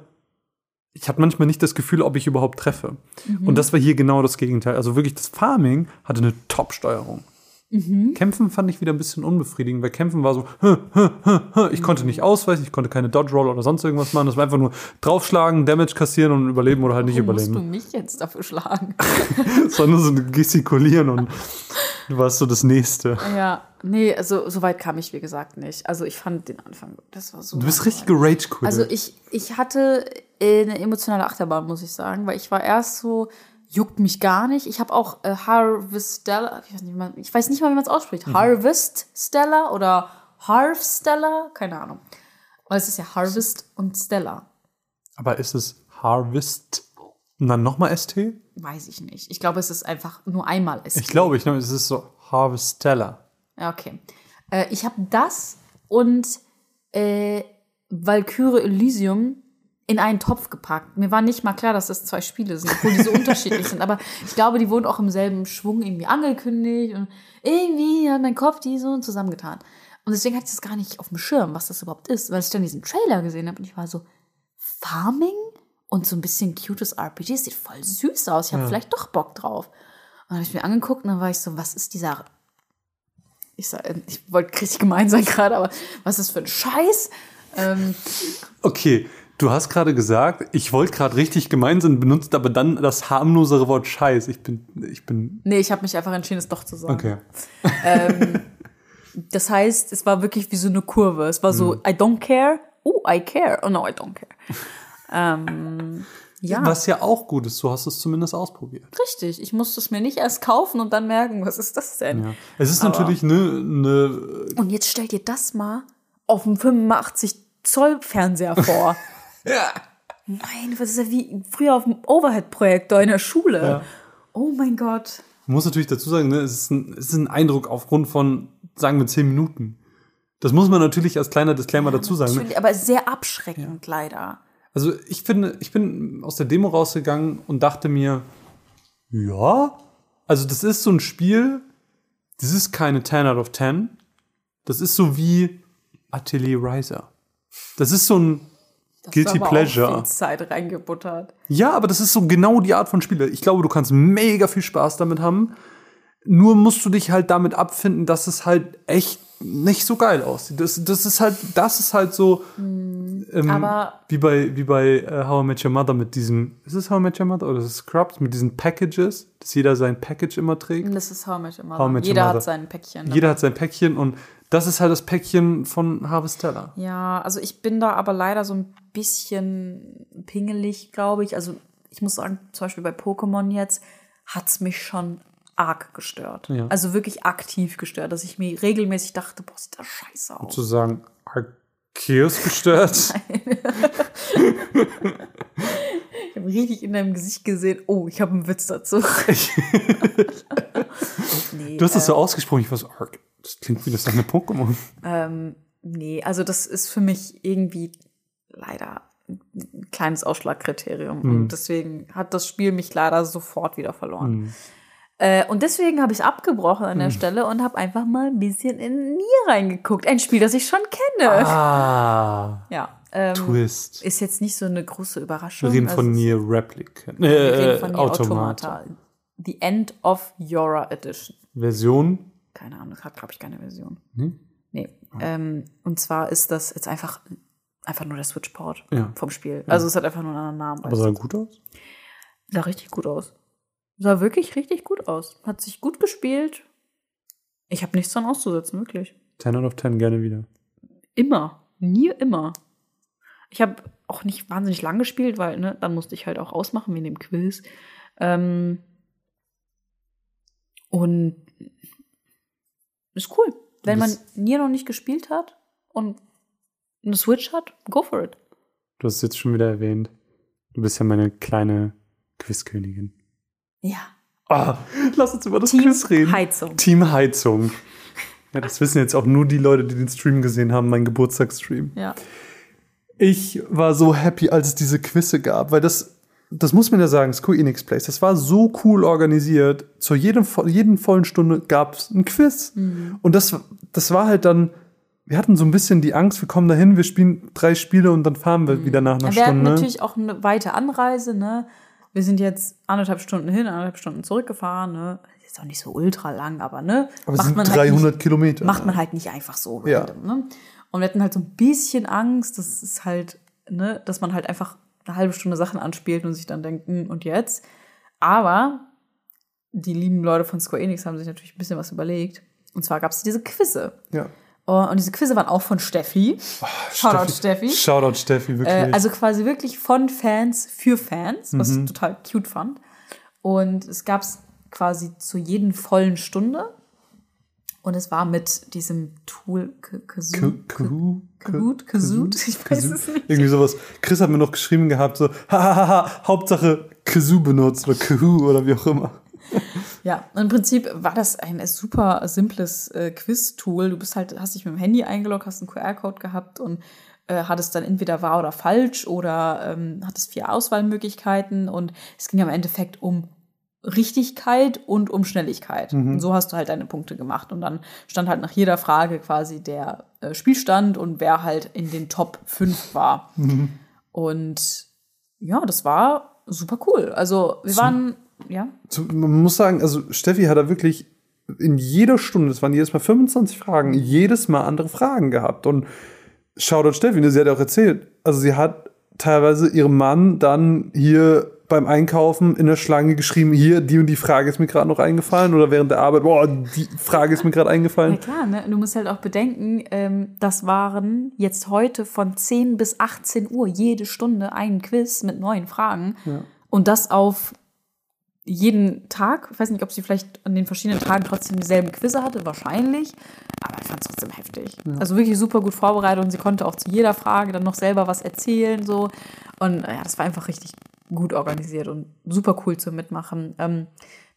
Speaker 2: ich habe manchmal nicht das Gefühl, ob ich überhaupt treffe. Und das war hier genau das Gegenteil. Also wirklich, das Farming hatte eine Top-Steuerung. Kämpfen fand ich wieder ein bisschen unbefriedigend, weil Kämpfen war so, hä, hä, hä. ich konnte nicht ausweichen, ich konnte keine Dodge Roll oder sonst irgendwas machen. Das war einfach nur draufschlagen, Damage kassieren und überleben oder halt nicht
Speaker 3: Warum musst du
Speaker 2: überleben.
Speaker 3: mich jetzt dafür schlagen [laughs]
Speaker 2: Sondern so gestikulieren und Du warst so das Nächste.
Speaker 3: Ja, nee, also so weit kam ich, wie gesagt, nicht. Also ich fand den Anfang, das war so.
Speaker 2: Du bist richtig gerage quittet.
Speaker 3: Also ich, ich hatte äh, eine emotionale Achterbahn, muss ich sagen, weil ich war erst so, juckt mich gar nicht. Ich habe auch äh, Harvestella, ich weiß nicht, man, ich weiß nicht mal, wie man es ausspricht.
Speaker 2: Mhm.
Speaker 3: Harvest Stella oder Harv Stella, keine Ahnung. Weil es ist ja Harvest und Stella.
Speaker 2: Aber ist es Harvest und dann nochmal ST?
Speaker 3: Weiß ich nicht. Ich glaube, es ist einfach nur einmal.
Speaker 2: Ich glaube, ich glaube, es ist so Harvestella.
Speaker 3: Ja, okay. Äh, ich habe das und äh, Valkyrie Elysium in einen Topf gepackt. Mir war nicht mal klar, dass das zwei Spiele sind, obwohl die so unterschiedlich sind. Aber ich glaube, die wurden auch im selben Schwung irgendwie angekündigt und irgendwie hat mein Kopf die so zusammengetan. Und deswegen hatte ich das gar nicht auf dem Schirm, was das überhaupt ist, weil ich dann diesen Trailer gesehen habe und ich war so, Farming und so ein bisschen cutes RPG, das sieht voll süß aus. Ich habe vielleicht doch Bock drauf. Und dann habe ich mir angeguckt und dann war ich so, was ist dieser ich, ich wollte richtig gemein sein [laughs] gerade, aber was ist für ein Scheiß? Ähm,
Speaker 2: Okay, du hast gerade gesagt, ich wollte gerade richtig gemein sein, benutzt aber dann das harmlosere Wort Scheiß. Ich bin, ich bin,
Speaker 3: nee, ich habe mich einfach entschieden, es doch zu sagen.
Speaker 2: okay. [laughs]
Speaker 3: Das heißt, es war wirklich wie so eine Kurve. Es war so, I don't care, oh, I care, oh no, I don't care. ähm, ja,
Speaker 2: Was ja auch gut ist, du hast es zumindest ausprobiert.
Speaker 3: richtig. Ich musste es mir nicht erst kaufen und dann merken, was ist das denn?
Speaker 2: Ja. Es ist natürlich eine, eine
Speaker 3: Und jetzt stell dir das mal auf dem 85 Zoll Fernseher vor. [laughs]
Speaker 2: ja.
Speaker 3: Nein, was ist ja wie früher auf dem Overhead-Projektor in der Schule.
Speaker 2: Ja.
Speaker 3: Oh mein Gott.
Speaker 2: Ich muss natürlich dazu sagen, ne, es, ist ein, es ist ein Eindruck aufgrund von, sagen wir, zehn Minuten. Das muss man natürlich als kleiner Disclaimer dazu sagen. Ne?
Speaker 3: Aber sehr abschreckend leider.
Speaker 2: Also ich finde, ich bin aus der Demo rausgegangen und dachte mir, ja, also das ist so ein Spiel, das ist keine 10 out of 10. Das ist so wie Atelier Riser. Das ist so ein
Speaker 3: Das
Speaker 2: Guilty
Speaker 3: aber
Speaker 2: Pleasure.
Speaker 3: Auch viel Zeit reingebuttert.
Speaker 2: Ja, aber das ist so genau die Art von Spiele. Ich glaube, du kannst mega viel Spaß damit haben. Nur musst du dich halt damit abfinden, dass es halt echt nicht so geil aussieht. Das, das ist halt, das ist halt so ähm,
Speaker 3: Hm, aber-
Speaker 2: wie bei wie bei äh, How I Met Your Mother mit diesem. Ist es How I Met Your Mother oder ist es Scrubs mit diesen Packages, dass jeder sein Package immer trägt.
Speaker 3: Das ist How I Met Your Mother.
Speaker 2: Met Your
Speaker 3: Jeder
Speaker 2: Mother.
Speaker 3: hat sein Päckchen.
Speaker 2: Jeder hat sein Päckchen und das ist halt das Päckchen von Harvestella.
Speaker 3: Ja, also ich bin da aber leider so ein bisschen pingelig, glaube ich. Also ich muss sagen, zum Beispiel bei Pokémon jetzt hat's mich schon arg gestört.
Speaker 2: Ja.
Speaker 3: Also wirklich aktiv gestört, dass ich mir regelmäßig dachte, boah, sieht das scheiße aus.
Speaker 2: Zu sagen, Arceus gestört. [laughs]
Speaker 3: Ich habe richtig in deinem Gesicht gesehen, oh, ich habe einen Witz dazu. [laughs] nee,
Speaker 2: Du hast das so ausgesprochen, ich war so, Arc. Das klingt wie das eine Pokémon.
Speaker 3: ähm, nee, also das ist für mich irgendwie leider ein kleines Ausschlagkriterium. Und deswegen hat das Spiel mich leider sofort wieder verloren. Äh, und deswegen habe ich es abgebrochen an der Stelle und habe einfach mal ein bisschen in Nier reingeguckt. Ein Spiel, das ich schon kenne.
Speaker 2: Ah,
Speaker 3: Ja. Ähm,
Speaker 2: Twist.
Speaker 3: ist jetzt nicht so eine große Überraschung.
Speaker 2: Wir reden
Speaker 3: Also
Speaker 2: von Nier Replicant.
Speaker 3: wir
Speaker 2: Äh,
Speaker 3: reden von Nier
Speaker 2: Automata.
Speaker 3: Automata. The End of Yora Edition.
Speaker 2: Version.
Speaker 3: Keine Ahnung, das hat, glaube ich, keine Version.
Speaker 2: Hm?
Speaker 3: Nee. Ähm, und zwar ist das jetzt einfach, einfach nur der Switch-Port
Speaker 2: Ja.
Speaker 3: vom Spiel. Also es hat einfach nur einen anderen Namen.
Speaker 2: Aber sah gut aus?
Speaker 3: Sah richtig gut aus. Sah wirklich richtig gut aus. Hat sich gut gespielt. Ich habe nichts dran auszusetzen, wirklich.
Speaker 2: 10 out of 10 gerne wieder.
Speaker 3: Immer. Nie immer. Ich habe auch nicht wahnsinnig lang gespielt, weil, ne, dann musste ich halt auch ausmachen wie in dem Quiz. Ähm, und ist cool. Wenn man Nier noch nicht gespielt hat und eine Switch hat, go for it.
Speaker 2: Du hast es jetzt schon wieder erwähnt. Du bist ja meine kleine Quizkönigin.
Speaker 3: Ja.
Speaker 2: Ah, lass uns über das
Speaker 3: Team
Speaker 2: Quiz reden.
Speaker 3: Heizung.
Speaker 2: Team Heizung. Ja, das wissen jetzt auch nur die Leute, die den Stream gesehen haben, mein Geburtstagsstream.
Speaker 3: Ja.
Speaker 2: Ich war so happy, als es diese Quizze gab, weil das, das muss man ja sagen, Square Enix Place, das war so cool organisiert. Zu jedem, jeden vollen Stunde gab es ein Quiz. Und das, das war halt dann, wir hatten so ein bisschen die Angst, wir kommen dahin, wir spielen drei Spiele und dann fahren wir wieder nach einer
Speaker 3: Wir hatten
Speaker 2: Stunde.
Speaker 3: natürlich auch eine weite Anreise, ne? Wir sind jetzt anderthalb Stunden hin, anderthalb Stunden zurückgefahren, ne? Ist auch nicht so ultra lang, aber ne?
Speaker 2: Aber es
Speaker 3: Macht
Speaker 2: sind
Speaker 3: man
Speaker 2: 300
Speaker 3: halt nicht,
Speaker 2: Kilometer.
Speaker 3: Macht man halt nicht einfach so
Speaker 2: Ja.
Speaker 3: random, ne? Und wir hatten halt so ein bisschen Angst, das ist halt, ne, dass man halt einfach eine halbe Stunde Sachen anspielt und sich dann denkt, hm, und jetzt? Aber die lieben Leute von Square Enix haben sich natürlich ein bisschen was überlegt. Und zwar gab es diese Quizze.
Speaker 1: Ja.
Speaker 3: Oh, Und diese Quizze waren auch von Steffi. Shoutout Steffi.
Speaker 2: Shoutout Steffi, wirklich.
Speaker 3: Äh, also quasi wirklich von Fans für Fans, was
Speaker 2: Mhm.
Speaker 3: ich total cute fand. Und es gab es quasi zu jeden vollen Stunde. Und es war mit diesem Tool.
Speaker 2: Kahoot?
Speaker 3: Kahoot? Ich weiß es nicht.
Speaker 2: Irgendwie sowas. Chris hat mir noch geschrieben gehabt, so, [laughs] hahaha, Hauptsache Kazoo benutzt oder Kahoo oder wie auch immer. [laughs]
Speaker 3: Ja, im Prinzip war das ein super simples äh, Quiz-Tool. Du bist halt, hast dich mit dem Handy eingeloggt, hast einen QR-Code gehabt und äh, hattest dann entweder wahr oder falsch oder ähm, hattest vier Auswahlmöglichkeiten und es ging am Endeffekt um Richtigkeit und um Schnelligkeit. Und so hast du halt deine Punkte gemacht. Und dann stand halt nach jeder Frage quasi der äh, Spielstand und wer halt in den Top 5 war. Und ja, das war super cool. Also wir waren, ja.
Speaker 2: So, man muss sagen, also Steffi hat da wirklich in jeder Stunde, das waren jedes Mal 25 Fragen, jedes Mal andere Fragen gehabt. Und Shoutout Steffi, ne, sie hat ja auch erzählt, also sie hat teilweise ihrem Mann dann hier beim Einkaufen in der Schlange geschrieben, hier, die und die Frage ist mir gerade noch eingefallen oder während der Arbeit, boah, die Frage ist mir gerade
Speaker 3: Ja
Speaker 2: eingefallen.
Speaker 3: klar, ne? Du musst halt auch bedenken, ähm, das waren jetzt heute von 10 bis 18 Uhr jede Stunde ein Quiz mit neuen Fragen. Und das auf jeden Tag. Ich weiß nicht, ob sie vielleicht an den verschiedenen Tagen trotzdem dieselben Quizze hatte, wahrscheinlich. Aber ich fand es trotzdem heftig. Also wirklich super gut vorbereitet und sie konnte auch zu jeder Frage dann noch selber was erzählen. so Und äh, ja, das war einfach richtig gut organisiert und super cool zum Mitmachen. Ähm,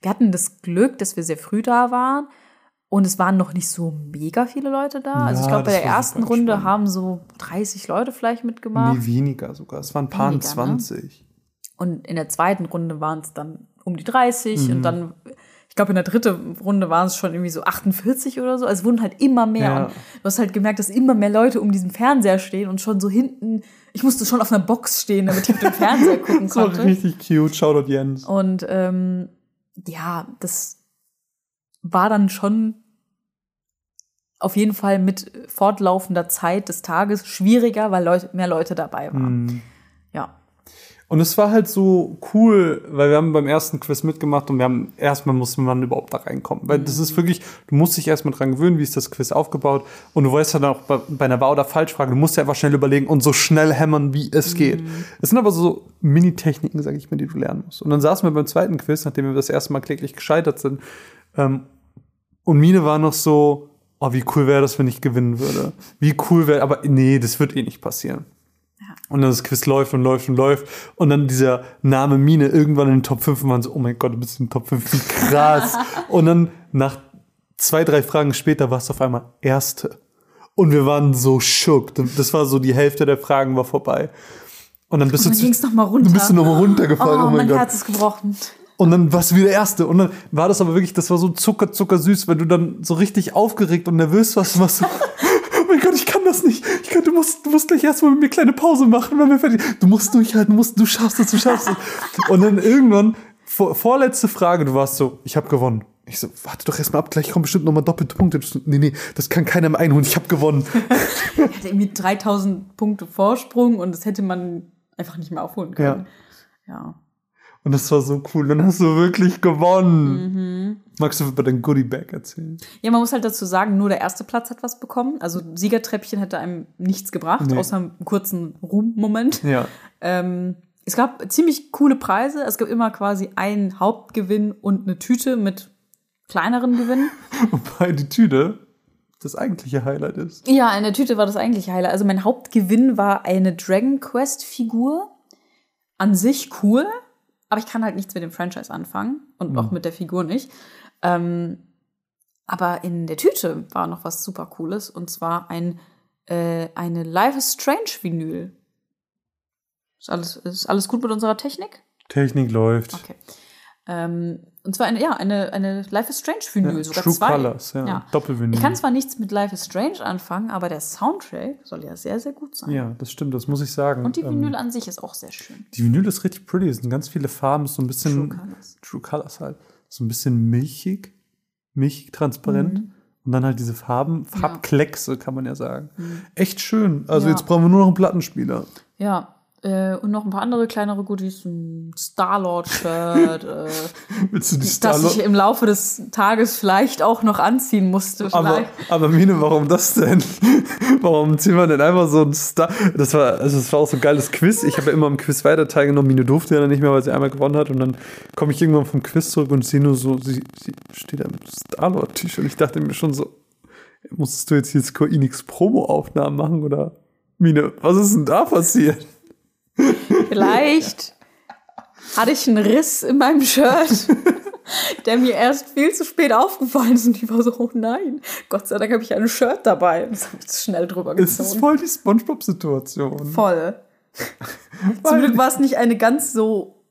Speaker 3: wir hatten das Glück, dass wir sehr früh da waren. Und es waren noch nicht so mega viele Leute da. also ich
Speaker 2: Ja,
Speaker 3: glaube, bei der ersten Runde
Speaker 2: entspannt.
Speaker 3: haben so 30 Leute vielleicht mitgemacht.
Speaker 2: Nee, weniger sogar. Es waren ein paar
Speaker 3: Weniger, ne?
Speaker 2: 20.
Speaker 3: Und in der zweiten Runde waren es dann um die 30
Speaker 2: Mhm.
Speaker 3: und dann, ich glaube, in der dritten Runde waren es schon irgendwie so 48 oder so. Also es wurden halt immer mehr.
Speaker 2: Ja.
Speaker 3: Und du hast halt gemerkt, dass immer mehr Leute um diesen Fernseher stehen und schon so hinten, ich musste schon auf einer Box stehen, damit ich auf den Fernseher [laughs] gucken
Speaker 2: Das war
Speaker 3: konnte.
Speaker 2: richtig cute. Shoutout Jens.
Speaker 3: Und ähm, ja, das war dann schon auf jeden Fall mit fortlaufender Zeit des Tages schwieriger, weil Leute, mehr Leute dabei waren.
Speaker 2: Mhm.
Speaker 3: Ja.
Speaker 2: Und es war halt so cool, weil wir haben beim ersten Quiz mitgemacht und wir haben erstmal musste man überhaupt da reinkommen. Weil das ist wirklich, du musst dich erstmal dran gewöhnen, wie ist das Quiz aufgebaut. Und du weißt dann auch bei, bei einer Wahr- oder Falschfrage, du musst ja einfach schnell überlegen und so schnell hämmern, wie es geht. Es sind aber so Mini-Techniken, sag ich mal, die du lernen musst. Und dann saßen wir beim zweiten Quiz, nachdem wir das erste Mal kläglich gescheitert sind. Ähm, und Mine war noch so, oh, wie cool wäre das, wenn ich gewinnen würde. Wie cool wäre, aber nee, das wird eh nicht passieren. Und dann das Quiz läuft und läuft und läuft. Und dann dieser Name Mine irgendwann in den Top 5 und man so, oh mein Gott, du bist in den Top 5, wie krass. [laughs] und dann nach zwei, drei Fragen später warst du auf einmal Erste. Und wir waren so schock. Das war so, die Hälfte der Fragen war vorbei. Und dann bist
Speaker 3: Und
Speaker 2: du
Speaker 3: dann
Speaker 2: zu-
Speaker 3: ging's noch mal runter.
Speaker 2: Du bist du noch mal runtergefallen.
Speaker 3: Oh,
Speaker 2: Oh, mein
Speaker 3: mein
Speaker 2: Gott.
Speaker 3: Herz ist gebrochen.
Speaker 2: Und dann warst du wieder Erste. Und dann war das aber wirklich, das war so zucker, zucker süß, weil du dann so richtig aufgeregt und nervös warst. Und warst so, [laughs] oh mein Gott, ich kann das nicht. Ich du musst, du musst gleich erstmal mit mir kleine Pause machen, wenn wir fertig Du musst durchhalten, du musst, du schaffst es, du schaffst es. Und dann irgendwann, vor, vorletzte Frage, du warst so, ich habe gewonnen. Ich so, warte doch erstmal ab, gleich kommen bestimmt nochmal doppelte Punkte. Nee, nee, das kann keiner mehr einholen, ich habe gewonnen. [laughs]
Speaker 3: Er hatte irgendwie 3000 Punkte Vorsprung und das hätte man einfach nicht mehr aufholen können. Ja.
Speaker 2: Und das war so cool. Dann hast du wirklich gewonnen. Magst du über dein Goodie-Bag erzählen?
Speaker 3: Ja, man muss halt dazu sagen, nur der erste Platz hat was bekommen. Also Siegertreppchen hätte einem nichts gebracht,
Speaker 2: Nee.
Speaker 3: außer einem kurzen Ruhmmoment.
Speaker 2: Ja.
Speaker 3: Ähm, es gab ziemlich coole Preise. Es gab immer quasi einen Hauptgewinn und eine Tüte mit kleineren Gewinnen. [laughs]
Speaker 2: Wobei die Tüte das eigentliche Highlight ist.
Speaker 3: Ja, in der Tüte war das eigentliche Highlight. Also mein Hauptgewinn war eine Dragon Quest Figur. An sich cool, aber ich kann halt nichts mit dem Franchise anfangen und auch mit der Figur nicht. Ähm, aber in der Tüte war noch was super cooles und zwar ein äh, eine Life is Strange Vinyl. Ist alles, ist alles gut mit unserer Technik?
Speaker 2: Technik läuft.
Speaker 3: Okay. Ähm, und zwar eine, ja, eine, eine Life is Strange Vinyl,
Speaker 2: Ja,
Speaker 3: sogar
Speaker 2: True
Speaker 3: zwei.
Speaker 2: Colors, ja.
Speaker 3: Ja.
Speaker 2: Doppelvinyl.
Speaker 3: Ich kann zwar nichts mit Life is Strange anfangen, aber der Soundtrack soll ja sehr, sehr gut sein.
Speaker 2: Ja, das stimmt, das muss ich sagen.
Speaker 3: Und die
Speaker 2: Ähm,
Speaker 3: Vinyl an sich ist auch sehr schön.
Speaker 2: die Vinyl ist richtig pretty, es sind ganz viele Farben, ist so ein bisschen
Speaker 3: True Colors.
Speaker 2: True Colors halt. So ein bisschen milchig, milchig transparent.
Speaker 3: Mhm.
Speaker 2: Und dann halt diese Farben, Farbkleckse, kann man ja sagen. Echt schön. Also
Speaker 3: Mhm. Ja.
Speaker 2: jetzt brauchen wir nur noch einen Plattenspieler.
Speaker 3: Ja, Äh, und noch ein paar andere kleinere Goodies, ein Star-Lord-Shirt, [laughs] äh,
Speaker 2: die
Speaker 3: das ich im Laufe des Tages vielleicht auch noch anziehen musste.
Speaker 2: Aber,
Speaker 3: Vielleicht.
Speaker 2: aber Mine, warum das denn? [laughs] Warum ziehen wir denn einfach so ein Star? Das war, also das war auch so ein geiles Quiz. Ich habe ja immer am Quiz weiter teilgenommen. Mine durfte ja dann nicht mehr, weil sie einmal gewonnen hat. Und dann komme ich irgendwann vom Quiz zurück und sehe nur so, sie, sie steht da mit Star-Lord-T-Shirt. Ich dachte mir schon so, musstest du jetzt hier Square Enix Promo-Aufnahmen machen oder? Mine, was ist denn da passiert?
Speaker 3: Vielleicht hatte ich einen Riss in meinem Shirt, der mir erst viel zu spät aufgefallen ist. Und ich war so, oh nein, Gott sei Dank habe ich ein Shirt dabei. Das habe ich schnell drüber
Speaker 2: Es ist
Speaker 3: gezogen.
Speaker 2: voll die Spongebob-Situation.
Speaker 3: Voll. [laughs] Zum Glück war es nicht eine ganz so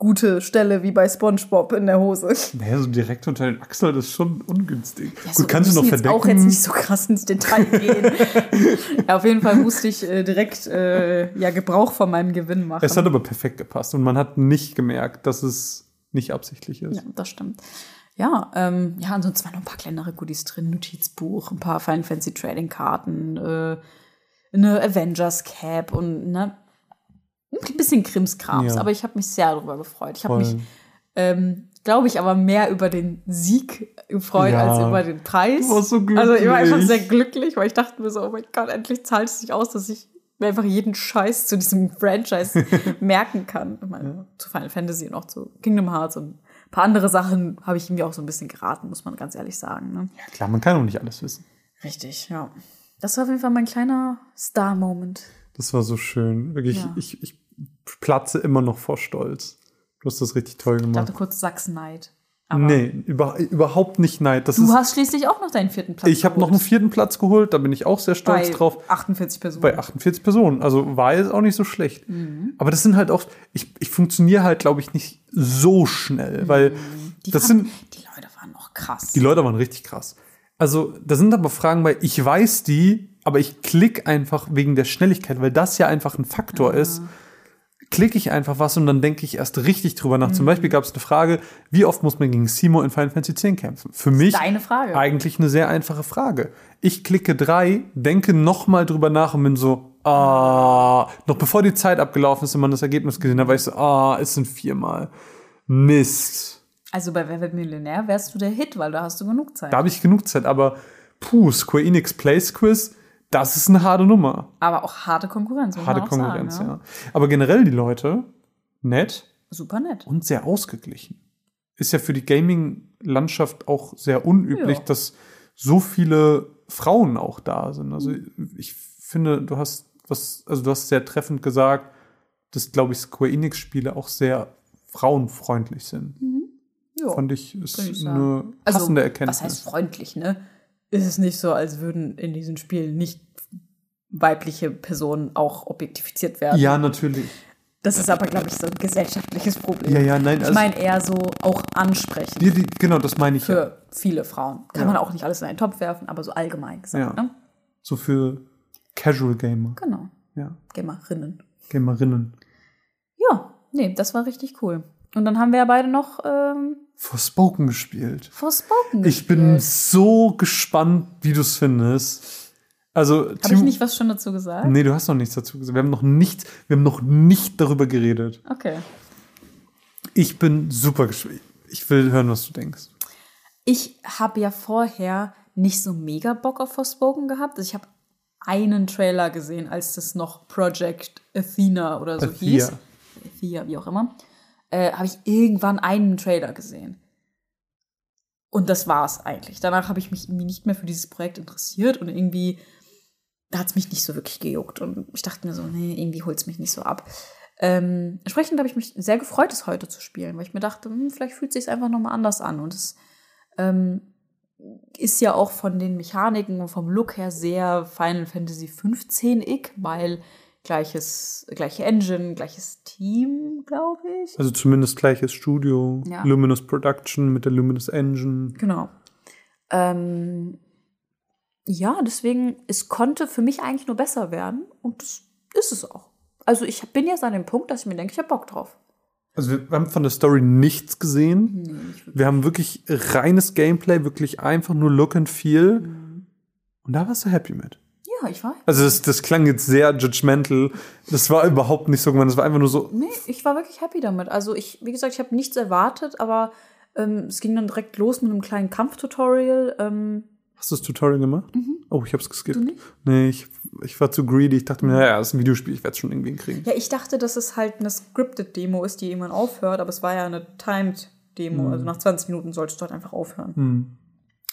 Speaker 3: ungute Stelle wie bei SpongeBob in der Hose.
Speaker 2: Naja, so direkt unter den Achseln das ist schon ungünstig.
Speaker 3: Ja, so,
Speaker 2: Gut, kannst du noch verdecken?
Speaker 3: auch jetzt nicht so krass ins Detail gehen. [laughs] ja, auf jeden Fall musste ich äh, direkt äh, ja, Gebrauch von meinem Gewinn machen.
Speaker 2: Es hat aber perfekt gepasst und man hat nicht gemerkt, dass es nicht absichtlich ist.
Speaker 3: Ja, das stimmt. Ja, ähm, ja, ansonsten waren noch ein paar kleinere Goodies drin, Notizbuch, ein paar Final Fantasy Trading Karten, äh, eine Avengers Cap und ne, ein bisschen Krimskrams,
Speaker 2: Ja.
Speaker 3: aber ich habe mich sehr darüber gefreut. Ich habe mich, ähm, glaube ich, aber mehr über den Sieg gefreut
Speaker 2: Ja.
Speaker 3: als über den Preis.
Speaker 2: Du warst so
Speaker 3: Also ich war einfach
Speaker 2: glücklich.
Speaker 3: sehr glücklich, weil ich dachte mir so, oh mein Gott, endlich zahlt es sich aus, dass ich mir einfach jeden Scheiß zu diesem [laughs] Franchise [laughs] merken kann. Ich meine, Zu Final Fantasy und auch zu Kingdom Hearts und ein paar andere Sachen habe ich mir auch so ein bisschen geraten, muss man ganz ehrlich sagen. Ne?
Speaker 2: Ja, klar, man kann auch nicht alles wissen.
Speaker 3: Richtig, ja. Das war auf jeden Fall mein kleiner Star-Moment.
Speaker 2: Das war so schön. Wirklich,
Speaker 3: Ja.
Speaker 2: ich, ich platze immer noch vor Stolz. Du hast das richtig toll
Speaker 3: Ich dachte
Speaker 2: gemacht.
Speaker 3: kurz Sachsen-Neid. Aber
Speaker 2: Nee, über, überhaupt nicht Neid. Das
Speaker 3: Du
Speaker 2: ist,
Speaker 3: hast schließlich auch noch deinen vierten Platz
Speaker 2: ich habe noch einen vierten Platz geholt, da bin ich auch sehr stolz
Speaker 3: bei
Speaker 2: drauf.
Speaker 3: 48 Personen.
Speaker 2: Bei 48 Personen. Also war jetzt auch nicht so schlecht.
Speaker 3: Mhm.
Speaker 2: Aber das sind halt auch, ich, ich funktioniere halt, glaube ich, nicht so schnell, weil
Speaker 3: Mhm. die,
Speaker 2: das
Speaker 3: waren,
Speaker 2: sind,
Speaker 3: die Leute waren auch krass.
Speaker 2: die Leute waren richtig krass. Also, da sind aber Fragen bei, ich weiß die, aber ich klicke einfach wegen der Schnelligkeit, weil das ja einfach ein Faktor ist. Klicke ich einfach was und dann denke ich erst richtig drüber nach.
Speaker 3: Mhm.
Speaker 2: Zum Beispiel gab es eine Frage, wie oft muss man gegen Simo in Final Fantasy X kämpfen? Für mich
Speaker 3: deine Frage.
Speaker 2: eigentlich eine sehr einfache Frage. Ich klicke drei, denke nochmal drüber nach und bin so, ah, noch bevor die Zeit abgelaufen ist und man das Ergebnis gesehen hat, war ich so, ah, es sind viermal. Mist.
Speaker 3: Also bei Wer wird Millionär wärst du der Hit, weil da hast du genug Zeit.
Speaker 2: Da habe ich genug Zeit, aber puh, Square Enix Place Quiz, das ist eine harte Nummer.
Speaker 3: Aber auch harte Konkurrenz. muss
Speaker 2: Harte
Speaker 3: man auch
Speaker 2: Konkurrenz,
Speaker 3: sagen,
Speaker 2: ja. Aber generell die Leute, nett
Speaker 3: Super nett.
Speaker 2: und sehr ausgeglichen. Ist ja für die Gaming-Landschaft auch sehr unüblich,
Speaker 3: Ja.
Speaker 2: dass so viele Frauen auch da sind. Also ich finde, du hast was, also du hast sehr treffend gesagt, dass, glaube ich, Square Enix-Spiele auch sehr frauenfreundlich sind.
Speaker 3: Ja.
Speaker 2: Fand ich, ist
Speaker 3: ich
Speaker 2: eine passende
Speaker 3: also,
Speaker 2: Erkenntnis.
Speaker 3: Was heißt freundlich, ne? Ist es nicht so, als würden in diesen Spielen nicht weibliche Personen auch objektifiziert werden?
Speaker 2: ja, natürlich.
Speaker 3: Das ist aber, glaube ich, so ein gesellschaftliches Problem.
Speaker 2: Ja, ja, nein,
Speaker 3: Ich
Speaker 2: also-
Speaker 3: meine eher so auch ansprechend
Speaker 2: Die, die, genau, das meine ich ja.
Speaker 3: für viele Frauen. Kann
Speaker 2: Ja.
Speaker 3: man auch nicht alles in einen Topf werfen, aber so allgemein gesagt,
Speaker 2: Ja.
Speaker 3: ne?
Speaker 2: So für Casual Gamer.
Speaker 3: Genau.
Speaker 2: Ja,
Speaker 3: Gamerinnen.
Speaker 2: Gamerinnen.
Speaker 3: Ja, nee, das war richtig cool. Und dann haben wir ja beide noch ähm,
Speaker 2: Forspoken gespielt.
Speaker 3: Forspoken
Speaker 2: Ich bin
Speaker 3: gespielt.
Speaker 2: so gespannt, wie du es findest. Also,
Speaker 3: Habe ich nicht was schon dazu gesagt?
Speaker 2: Nee, du hast noch nichts dazu gesagt. Wir haben noch nicht, wir haben noch nicht darüber geredet.
Speaker 3: Okay.
Speaker 2: Ich bin super gespannt. Ich will hören, was du denkst.
Speaker 3: Ich habe ja vorher nicht so mega Bock auf Forspoken gehabt. Also ich habe einen Trailer gesehen, als das noch Project Athena oder so
Speaker 2: Athia.
Speaker 3: hieß. Athia, wie auch immer. Äh, habe ich irgendwann einen Trailer gesehen. Und das war's eigentlich. Danach habe ich mich irgendwie nicht mehr für dieses Projekt interessiert und irgendwie hat es mich nicht so wirklich gejuckt. Und ich dachte mir so, nee, irgendwie holt es mich nicht so ab. Ähm, entsprechend habe ich mich sehr gefreut, es heute zu spielen, weil ich mir dachte, hm, vielleicht fühlt es sich einfach nochmal anders an. Und es ähm, ist ja auch von den Mechaniken und vom Look her sehr Final Fantasy 15-ig, weil gleiches, gleiche Engine, gleiches Team, glaube ich.
Speaker 2: Also zumindest gleiches Studio.
Speaker 3: Ja.
Speaker 2: Luminous Production mit der Luminous Engine.
Speaker 3: Genau. Ähm, ja, deswegen, es konnte für mich eigentlich nur besser werden und das ist es auch. Also ich bin jetzt an dem Punkt, dass ich mir denke, ich habe Bock drauf.
Speaker 2: Also wir haben von der Story nichts gesehen.
Speaker 3: Nee, nicht.
Speaker 2: Wir haben wirklich reines Gameplay, wirklich einfach nur Look and Feel.
Speaker 3: Mhm.
Speaker 2: Und da warst du happy mit.
Speaker 3: Ja, ich weiß.
Speaker 2: Also das, das klang jetzt sehr judgmental. Das war überhaupt nicht so gemeint. Das war einfach nur so.
Speaker 3: Nee, ich war wirklich happy damit. Also ich, wie gesagt, ich habe nichts erwartet, aber ähm, es ging dann direkt los mit einem kleinen Kampftutorial. Ähm,
Speaker 2: Hast du das Tutorial gemacht? Oh, ich hab's geskippt.
Speaker 3: Du nicht?
Speaker 2: Nee, ich, ich war zu greedy. Ich dachte mir, naja, das ist ein Videospiel, ich werde es schon irgendwie hinkriegen.
Speaker 3: ja, ich dachte, dass es halt eine scripted Demo ist, die irgendwann aufhört, aber es war ja eine timed Demo. Also nach 20 Minuten solltest du halt einfach aufhören.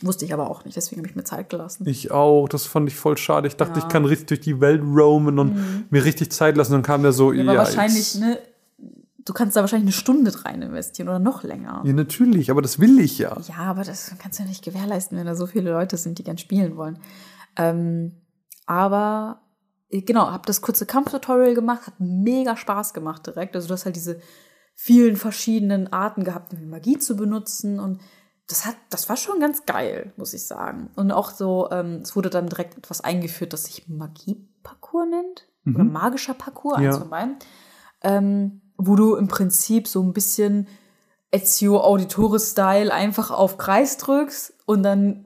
Speaker 3: Wusste ich aber auch nicht, deswegen habe ich mir Zeit gelassen.
Speaker 2: Ich auch, das fand ich voll schade. Ich dachte, ich kann richtig durch die Welt roamen und mir richtig Zeit lassen. Dann kam der so,
Speaker 3: Ja,
Speaker 2: ja,
Speaker 3: aber wahrscheinlich,
Speaker 2: jetzt-
Speaker 3: ne, du kannst da wahrscheinlich eine Stunde rein investieren oder noch länger.
Speaker 2: Ja, natürlich, aber das will ich ja.
Speaker 3: Ja, aber das kannst du ja nicht gewährleisten, wenn da so viele Leute sind, die gern spielen wollen. Ähm, aber äh, genau, habe das kurze Kampftutorial gemacht, hat mega Spaß gemacht direkt. Also du hast halt diese vielen verschiedenen Arten gehabt, Magie zu benutzen und das hat, das war schon ganz geil, muss ich sagen. Und auch so, ähm, es wurde dann direkt etwas eingeführt, das sich Magie-Parcours nennt oder magischer Parcours,
Speaker 2: Ja.
Speaker 3: beiden, ähm, wo du im Prinzip so ein bisschen Ezio Auditore-Style einfach auf Kreis drückst und dann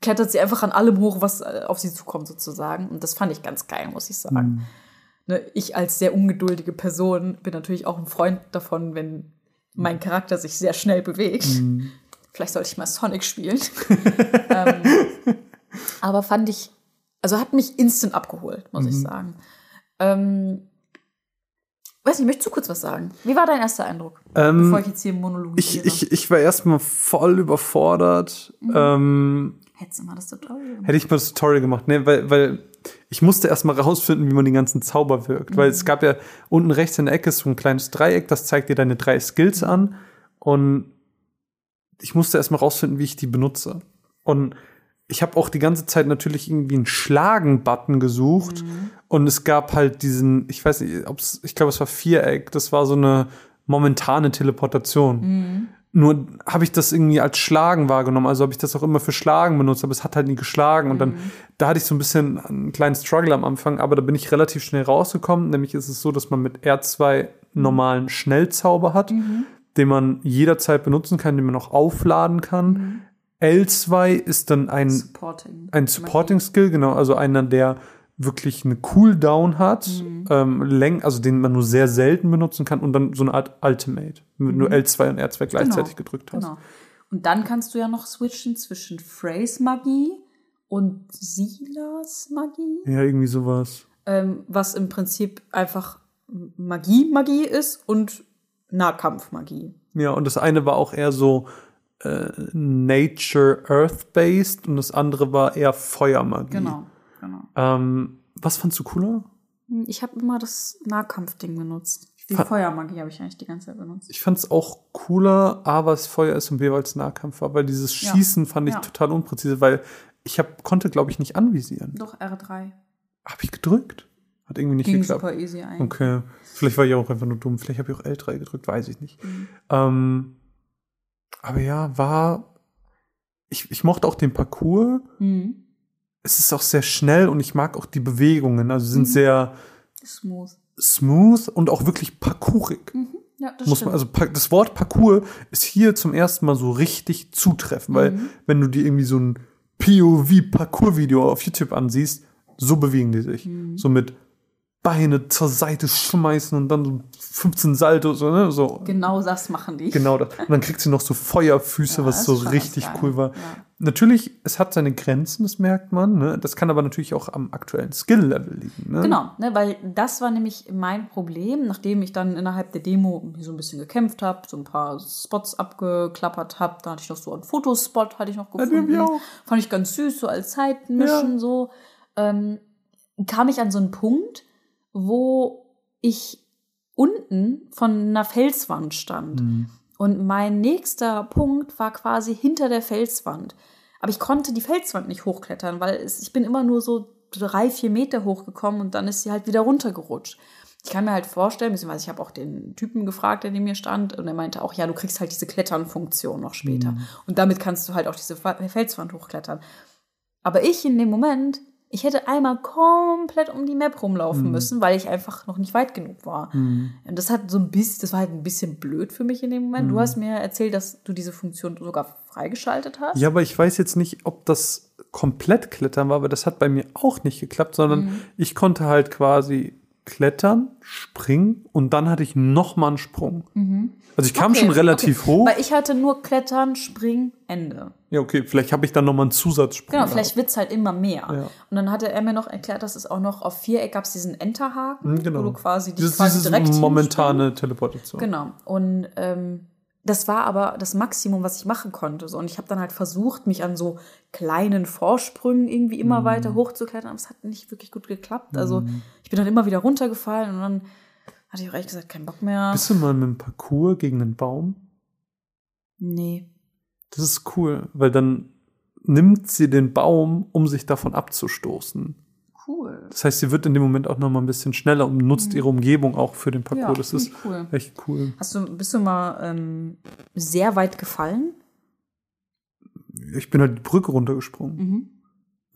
Speaker 3: klettert sie einfach an allem hoch, was äh, auf sie zukommt, sozusagen. Und das fand ich ganz geil, muss ich sagen. Ne, ich als sehr ungeduldige Person bin natürlich auch ein Freund davon, wenn mein Charakter sich sehr schnell bewegt. Vielleicht sollte ich mal Sonic spielen. [laughs] ähm, aber fand ich, also hat mich instant abgeholt, muss ich sagen. Ähm, weiß nicht, möchtest du kurz was sagen? Wie war dein erster Eindruck?
Speaker 2: Ähm,
Speaker 3: bevor ich jetzt hier monologisiere.
Speaker 2: Ich, ich, ich war erstmal voll überfordert. Ähm,
Speaker 3: Hättest du mal das Tutorial gemacht?
Speaker 2: hätte ich mal das Tutorial gemacht, ne, weil, weil ich musste erstmal rausfinden, wie man den ganzen Zauber wirkt. Weil es gab ja unten rechts in der Ecke so ein kleines Dreieck, das zeigt dir deine drei Skills an. Und ich musste erstmal rausfinden, wie ich die benutze. Und ich habe auch die ganze Zeit natürlich irgendwie einen Schlagen-Button gesucht. Und es gab halt diesen, ich weiß nicht, ob's, ich glaube, es war Viereck, das war so eine momentane Teleportation. Nur habe ich das irgendwie als Schlagen wahrgenommen. Also habe ich das auch immer für Schlagen benutzt, aber es hat halt nie geschlagen. Und dann, da hatte ich so ein bisschen einen kleinen Struggle am Anfang, aber da bin ich relativ schnell rausgekommen. Nämlich ist es so, dass man mit R2 normalen Schnellzauber hat, den man jederzeit benutzen kann, den man auch aufladen kann. L2 ist dann ein,
Speaker 3: Supporting.
Speaker 2: ein Supporting Skill, genau, also einer, der wirklich eine Cooldown hat, ähm, Läng also den man nur sehr selten benutzen kann und dann so eine Art Ultimate, wenn du nur L2 und R2 gleichzeitig gedrückt hast.
Speaker 3: Genau. Und dann kannst du ja noch switchen zwischen Phrase Magie und Silas Magie,
Speaker 2: Ja, irgendwie sowas.
Speaker 3: ähm, was im Prinzip einfach Magie Magie ist und Nahkampfmagie.
Speaker 2: Ja, und das eine war auch eher so äh, Nature Earth-based und das andere war eher Feuermagie.
Speaker 3: Genau, genau.
Speaker 2: Ähm, was fandst du cooler?
Speaker 3: Ich habe immer das Nahkampfding benutzt. Die
Speaker 2: Fa-
Speaker 3: Feuermagie habe ich eigentlich die ganze Zeit benutzt.
Speaker 2: Ich fand es auch cooler, A, weil es Feuer ist und B, weil es Nahkampf war, weil dieses
Speaker 3: Ja.
Speaker 2: Schießen fand ich
Speaker 3: Ja.
Speaker 2: total unpräzise, weil ich hab, konnte, glaube ich, nicht anvisieren.
Speaker 3: Doch, R3.
Speaker 2: Habe ich gedrückt? Hat irgendwie nicht
Speaker 3: Ging
Speaker 2: geklappt.
Speaker 3: super easy ein.
Speaker 2: Okay. Vielleicht war ich auch einfach nur dumm. Vielleicht habe ich auch L3 gedrückt, weiß ich nicht.
Speaker 3: Mhm.
Speaker 2: Ähm, aber ja, war. Ich, ich mochte auch den Parcours.
Speaker 3: Mhm.
Speaker 2: Es ist auch sehr schnell und ich mag auch die Bewegungen. Also
Speaker 3: Mhm.
Speaker 2: sind sehr
Speaker 3: Smooth.
Speaker 2: smooth und auch wirklich parkourig.
Speaker 3: Ja, das
Speaker 2: Muss man, also das Wort Parcours ist hier zum ersten Mal so richtig zutreffend, weil
Speaker 3: Mhm.
Speaker 2: wenn du dir irgendwie so ein POV-Parcours-Video auf YouTube ansiehst, so bewegen die sich.
Speaker 3: Mhm.
Speaker 2: So mit Beine zur Seite schmeißen und dann so 15 Salto, so, ne? so.
Speaker 3: genau das machen die.
Speaker 2: Genau das. Und dann kriegt sie noch so Feuerfüße,
Speaker 3: Ja,
Speaker 2: was so richtig cool war.
Speaker 3: Ja.
Speaker 2: Natürlich, es hat seine Grenzen, das merkt man. Ne? Das kann aber natürlich auch am aktuellen Skill-Level liegen. Ne?
Speaker 3: Genau, ne, weil das war nämlich mein Problem, nachdem ich dann innerhalb der Demo so ein bisschen gekämpft habe, so ein paar Spots abgeklappert habe, da hatte ich noch so einen Fotospot, hatte ich noch gefunden.
Speaker 2: ich auch.
Speaker 3: Fand ich ganz süß, so als Zeitmischen
Speaker 2: Ja.
Speaker 3: so. Ähm, kam ich an so einen Punkt, wo ich unten von einer Felswand stand.
Speaker 2: Mhm.
Speaker 3: Und mein nächster Punkt war quasi hinter der Felswand. Aber ich konnte die Felswand nicht hochklettern, weil es, ich bin immer nur so drei, vier Meter hochgekommen und dann ist sie halt wieder runtergerutscht. Ich kann mir halt vorstellen, beziehungsweise ich habe auch den Typen gefragt, der neben mir stand, und er meinte auch, ja, du kriegst halt diese Klettern-Funktion noch später. Und damit kannst du halt auch diese Felswand hochklettern. Aber ich in dem Moment, Ich hätte einmal komplett um die Map
Speaker 2: Mhm.
Speaker 3: rumlaufen müssen, weil ich einfach noch nicht weit genug war. Und das hat so ein bisschen, das war halt ein bisschen blöd für mich in dem Moment.
Speaker 2: Mhm.
Speaker 3: Du hast mir erzählt, dass du diese Funktion sogar freigeschaltet hast.
Speaker 2: Ja, aber ich weiß jetzt nicht, ob das komplett Klettern war, aber das hat bei mir auch nicht geklappt, sondern
Speaker 3: Mhm.
Speaker 2: ich konnte halt quasi klettern, springen und dann hatte ich noch mal einen Sprung. Also ich kam
Speaker 3: Okay,
Speaker 2: schon relativ
Speaker 3: okay.
Speaker 2: hoch.
Speaker 3: Weil ich hatte nur Klettern, Springen, Ende.
Speaker 2: Ja, okay, vielleicht habe ich dann noch mal einen Zusatzsprung.
Speaker 3: Genau,
Speaker 2: gehabt.
Speaker 3: vielleicht wird's halt immer mehr.
Speaker 2: Ja.
Speaker 3: Und dann hatte er mir noch erklärt, dass es auch noch auf Viereck gab es diesen Enterhaken,
Speaker 2: Mhm, genau.
Speaker 3: wo du quasi dich
Speaker 2: Dieses,
Speaker 3: quasi
Speaker 2: dieses
Speaker 3: direkt
Speaker 2: momentane Teleportation.
Speaker 3: Genau. Und ähm, das war aber das Maximum, was ich machen konnte. So. Und ich habe dann halt versucht, mich an so kleinen Vorsprüngen irgendwie immer weiter hochzuklettern, aber es hat nicht wirklich gut geklappt. Also ich bin dann immer wieder runtergefallen und dann hatte ich auch ehrlich gesagt keinen Bock mehr.
Speaker 2: Bist du mal mit dem Parcours gegen einen Baum?
Speaker 3: nee.
Speaker 2: Das ist cool, weil dann nimmt sie den Baum, um sich davon abzustoßen.
Speaker 3: Cool.
Speaker 2: Das heißt, sie wird in dem Moment auch noch mal ein bisschen schneller und nutzt ihre Umgebung auch für den Parcours.
Speaker 3: Mhm. Ja,
Speaker 2: das ist
Speaker 3: cool.
Speaker 2: echt cool.
Speaker 3: Hast du, bist du mal ähm, sehr weit gefallen?
Speaker 2: Ich bin halt die Brücke runtergesprungen.
Speaker 3: Mhm.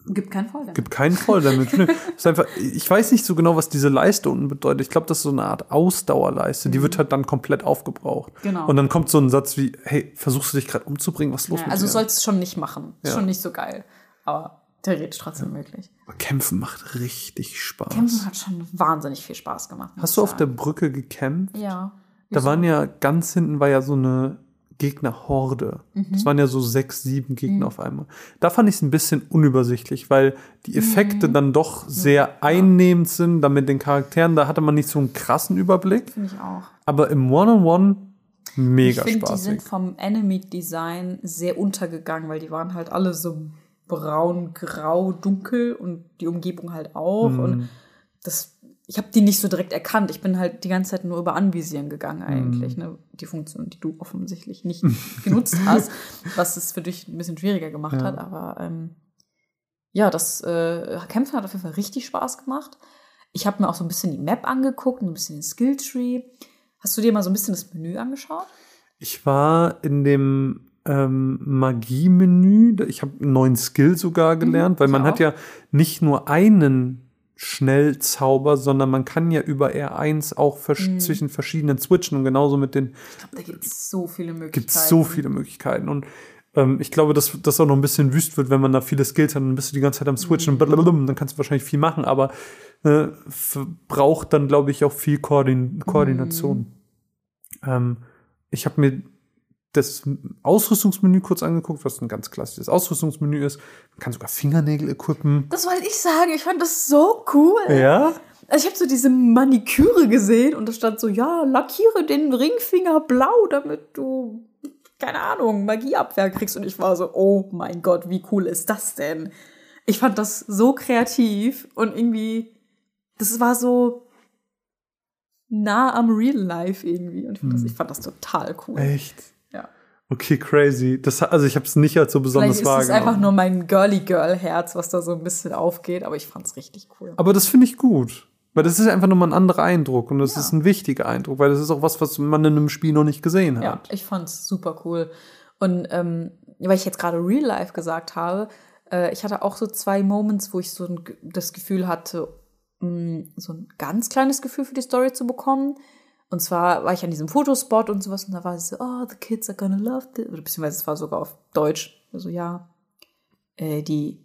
Speaker 3: Gibt keinen Fall.
Speaker 2: Gibt keinen. Nö. Das ist einfach, ich weiß nicht so genau, was diese Leiste unten bedeutet. Ich glaube, das ist so eine Art Ausdauerleiste. Die wird halt dann komplett aufgebraucht.
Speaker 3: Mhm. Genau.
Speaker 2: Und dann kommt so ein Satz wie, hey, versuchst du dich gerade umzubringen? Was ist los
Speaker 3: Ja,
Speaker 2: mit
Speaker 3: also
Speaker 2: dir?
Speaker 3: sollst es schon nicht machen. Ist
Speaker 2: Ja.
Speaker 3: schon nicht so geil. Aber theoretisch trotzdem möglich.
Speaker 2: Aber Kämpfen macht richtig Spaß.
Speaker 3: Kämpfen hat schon wahnsinnig viel Spaß gemacht.
Speaker 2: Hast du auf der. Brücke gekämpft?
Speaker 3: Ja.
Speaker 2: Da waren ja ganz hinten war ja so eine Gegnerhorde.
Speaker 3: Mhm.
Speaker 2: Das waren ja so sechs, sieben Gegner auf einmal. Da fand ich es ein bisschen unübersichtlich, weil die Effekte
Speaker 3: Mhm.
Speaker 2: dann doch sehr einnehmend sind, dann mit den Charakteren, da hatte man nicht so einen krassen Überblick.
Speaker 3: Finde ich auch.
Speaker 2: Aber im One-on-One mega
Speaker 3: ich finde, die
Speaker 2: spaßig.
Speaker 3: sind vom Enemy-Design sehr untergegangen, weil die waren halt alle so braun, grau, dunkel und die Umgebung halt auch.
Speaker 2: Mhm.
Speaker 3: Und das, ich habe die nicht so direkt erkannt. Ich bin halt die ganze Zeit nur über Anvisieren gegangen eigentlich.
Speaker 2: Mhm.
Speaker 3: Ne? Die Funktion, die du offensichtlich nicht [laughs] genutzt hast, was es für dich ein bisschen schwieriger gemacht
Speaker 2: Ja.
Speaker 3: hat. Aber ähm, ja, das äh, Kämpfen hat auf jeden Fall richtig Spaß gemacht. Ich habe mir auch so ein bisschen die Map angeguckt, ein bisschen den Skilltree. Hast du dir mal so ein bisschen das Menü angeschaut?
Speaker 2: Ich war in dem ähm, Magie-Menü. Ich habe einen neuen Skill sogar gelernt, weil
Speaker 3: ich
Speaker 2: man hat
Speaker 3: auch.
Speaker 2: ja nicht nur einen Schnellzauber, sondern man kann ja über R1 auch vers
Speaker 3: Mhm.
Speaker 2: zwischen verschiedenen switchen und genauso mit den
Speaker 3: Ich glaube, da gibt es so viele Möglichkeiten.
Speaker 2: gibt so viele Möglichkeiten. Und ähm, ich glaube, dass das auch noch ein bisschen wüst wird, wenn man da viele Skills hat, dann bist du die ganze Zeit am Switchen und blablabla, dann kannst du wahrscheinlich viel machen, aber äh, braucht dann, glaube ich, auch viel Koordin Koordination. Ähm, ich habe mir das Ausrüstungsmenü kurz angeguckt, was ein ganz klassisches Ausrüstungsmenü ist. Man kann sogar Fingernägel equippen.
Speaker 3: Das wollte ich sagen. Ich fand das so cool.
Speaker 2: Ja?
Speaker 3: Also ich habe so diese Maniküre gesehen und da stand so, ja, lackiere den Ringfinger blau, damit du, keine Ahnung, Magieabwehr kriegst. Und ich war so, oh mein Gott, wie cool ist das denn? Ich fand das so kreativ und irgendwie, das war so nah am Real Life irgendwie. Und ich fand, das, ich fand das total cool.
Speaker 2: Echt?
Speaker 3: Ja.
Speaker 2: Okay, crazy. Das, also ich habe es nicht als so besonders
Speaker 3: Vielleicht ist es
Speaker 2: wahrgenommen.
Speaker 3: einfach nur mein Girly-Girl-Herz, was da so ein bisschen aufgeht, aber ich fand's richtig cool.
Speaker 2: Aber das finde ich gut. Weil das ist einfach nur mal ein anderer Eindruck und das ist ein wichtiger Eindruck, weil das ist auch was, was man in einem Spiel noch nicht gesehen
Speaker 3: Ja,
Speaker 2: hat.
Speaker 3: ich fand's super cool. Und ähm, weil ich jetzt gerade Real Life gesagt habe, äh, ich hatte auch so zwei Moments, wo ich so ein, das Gefühl hatte, mh, so ein ganz kleines Gefühl für die Story zu bekommen. Und zwar war ich an diesem Fotospot und sowas und da war es so, oh, the kids are gonna love this. Oder beziehungsweise es war sogar auf Deutsch. Also ja, äh, die,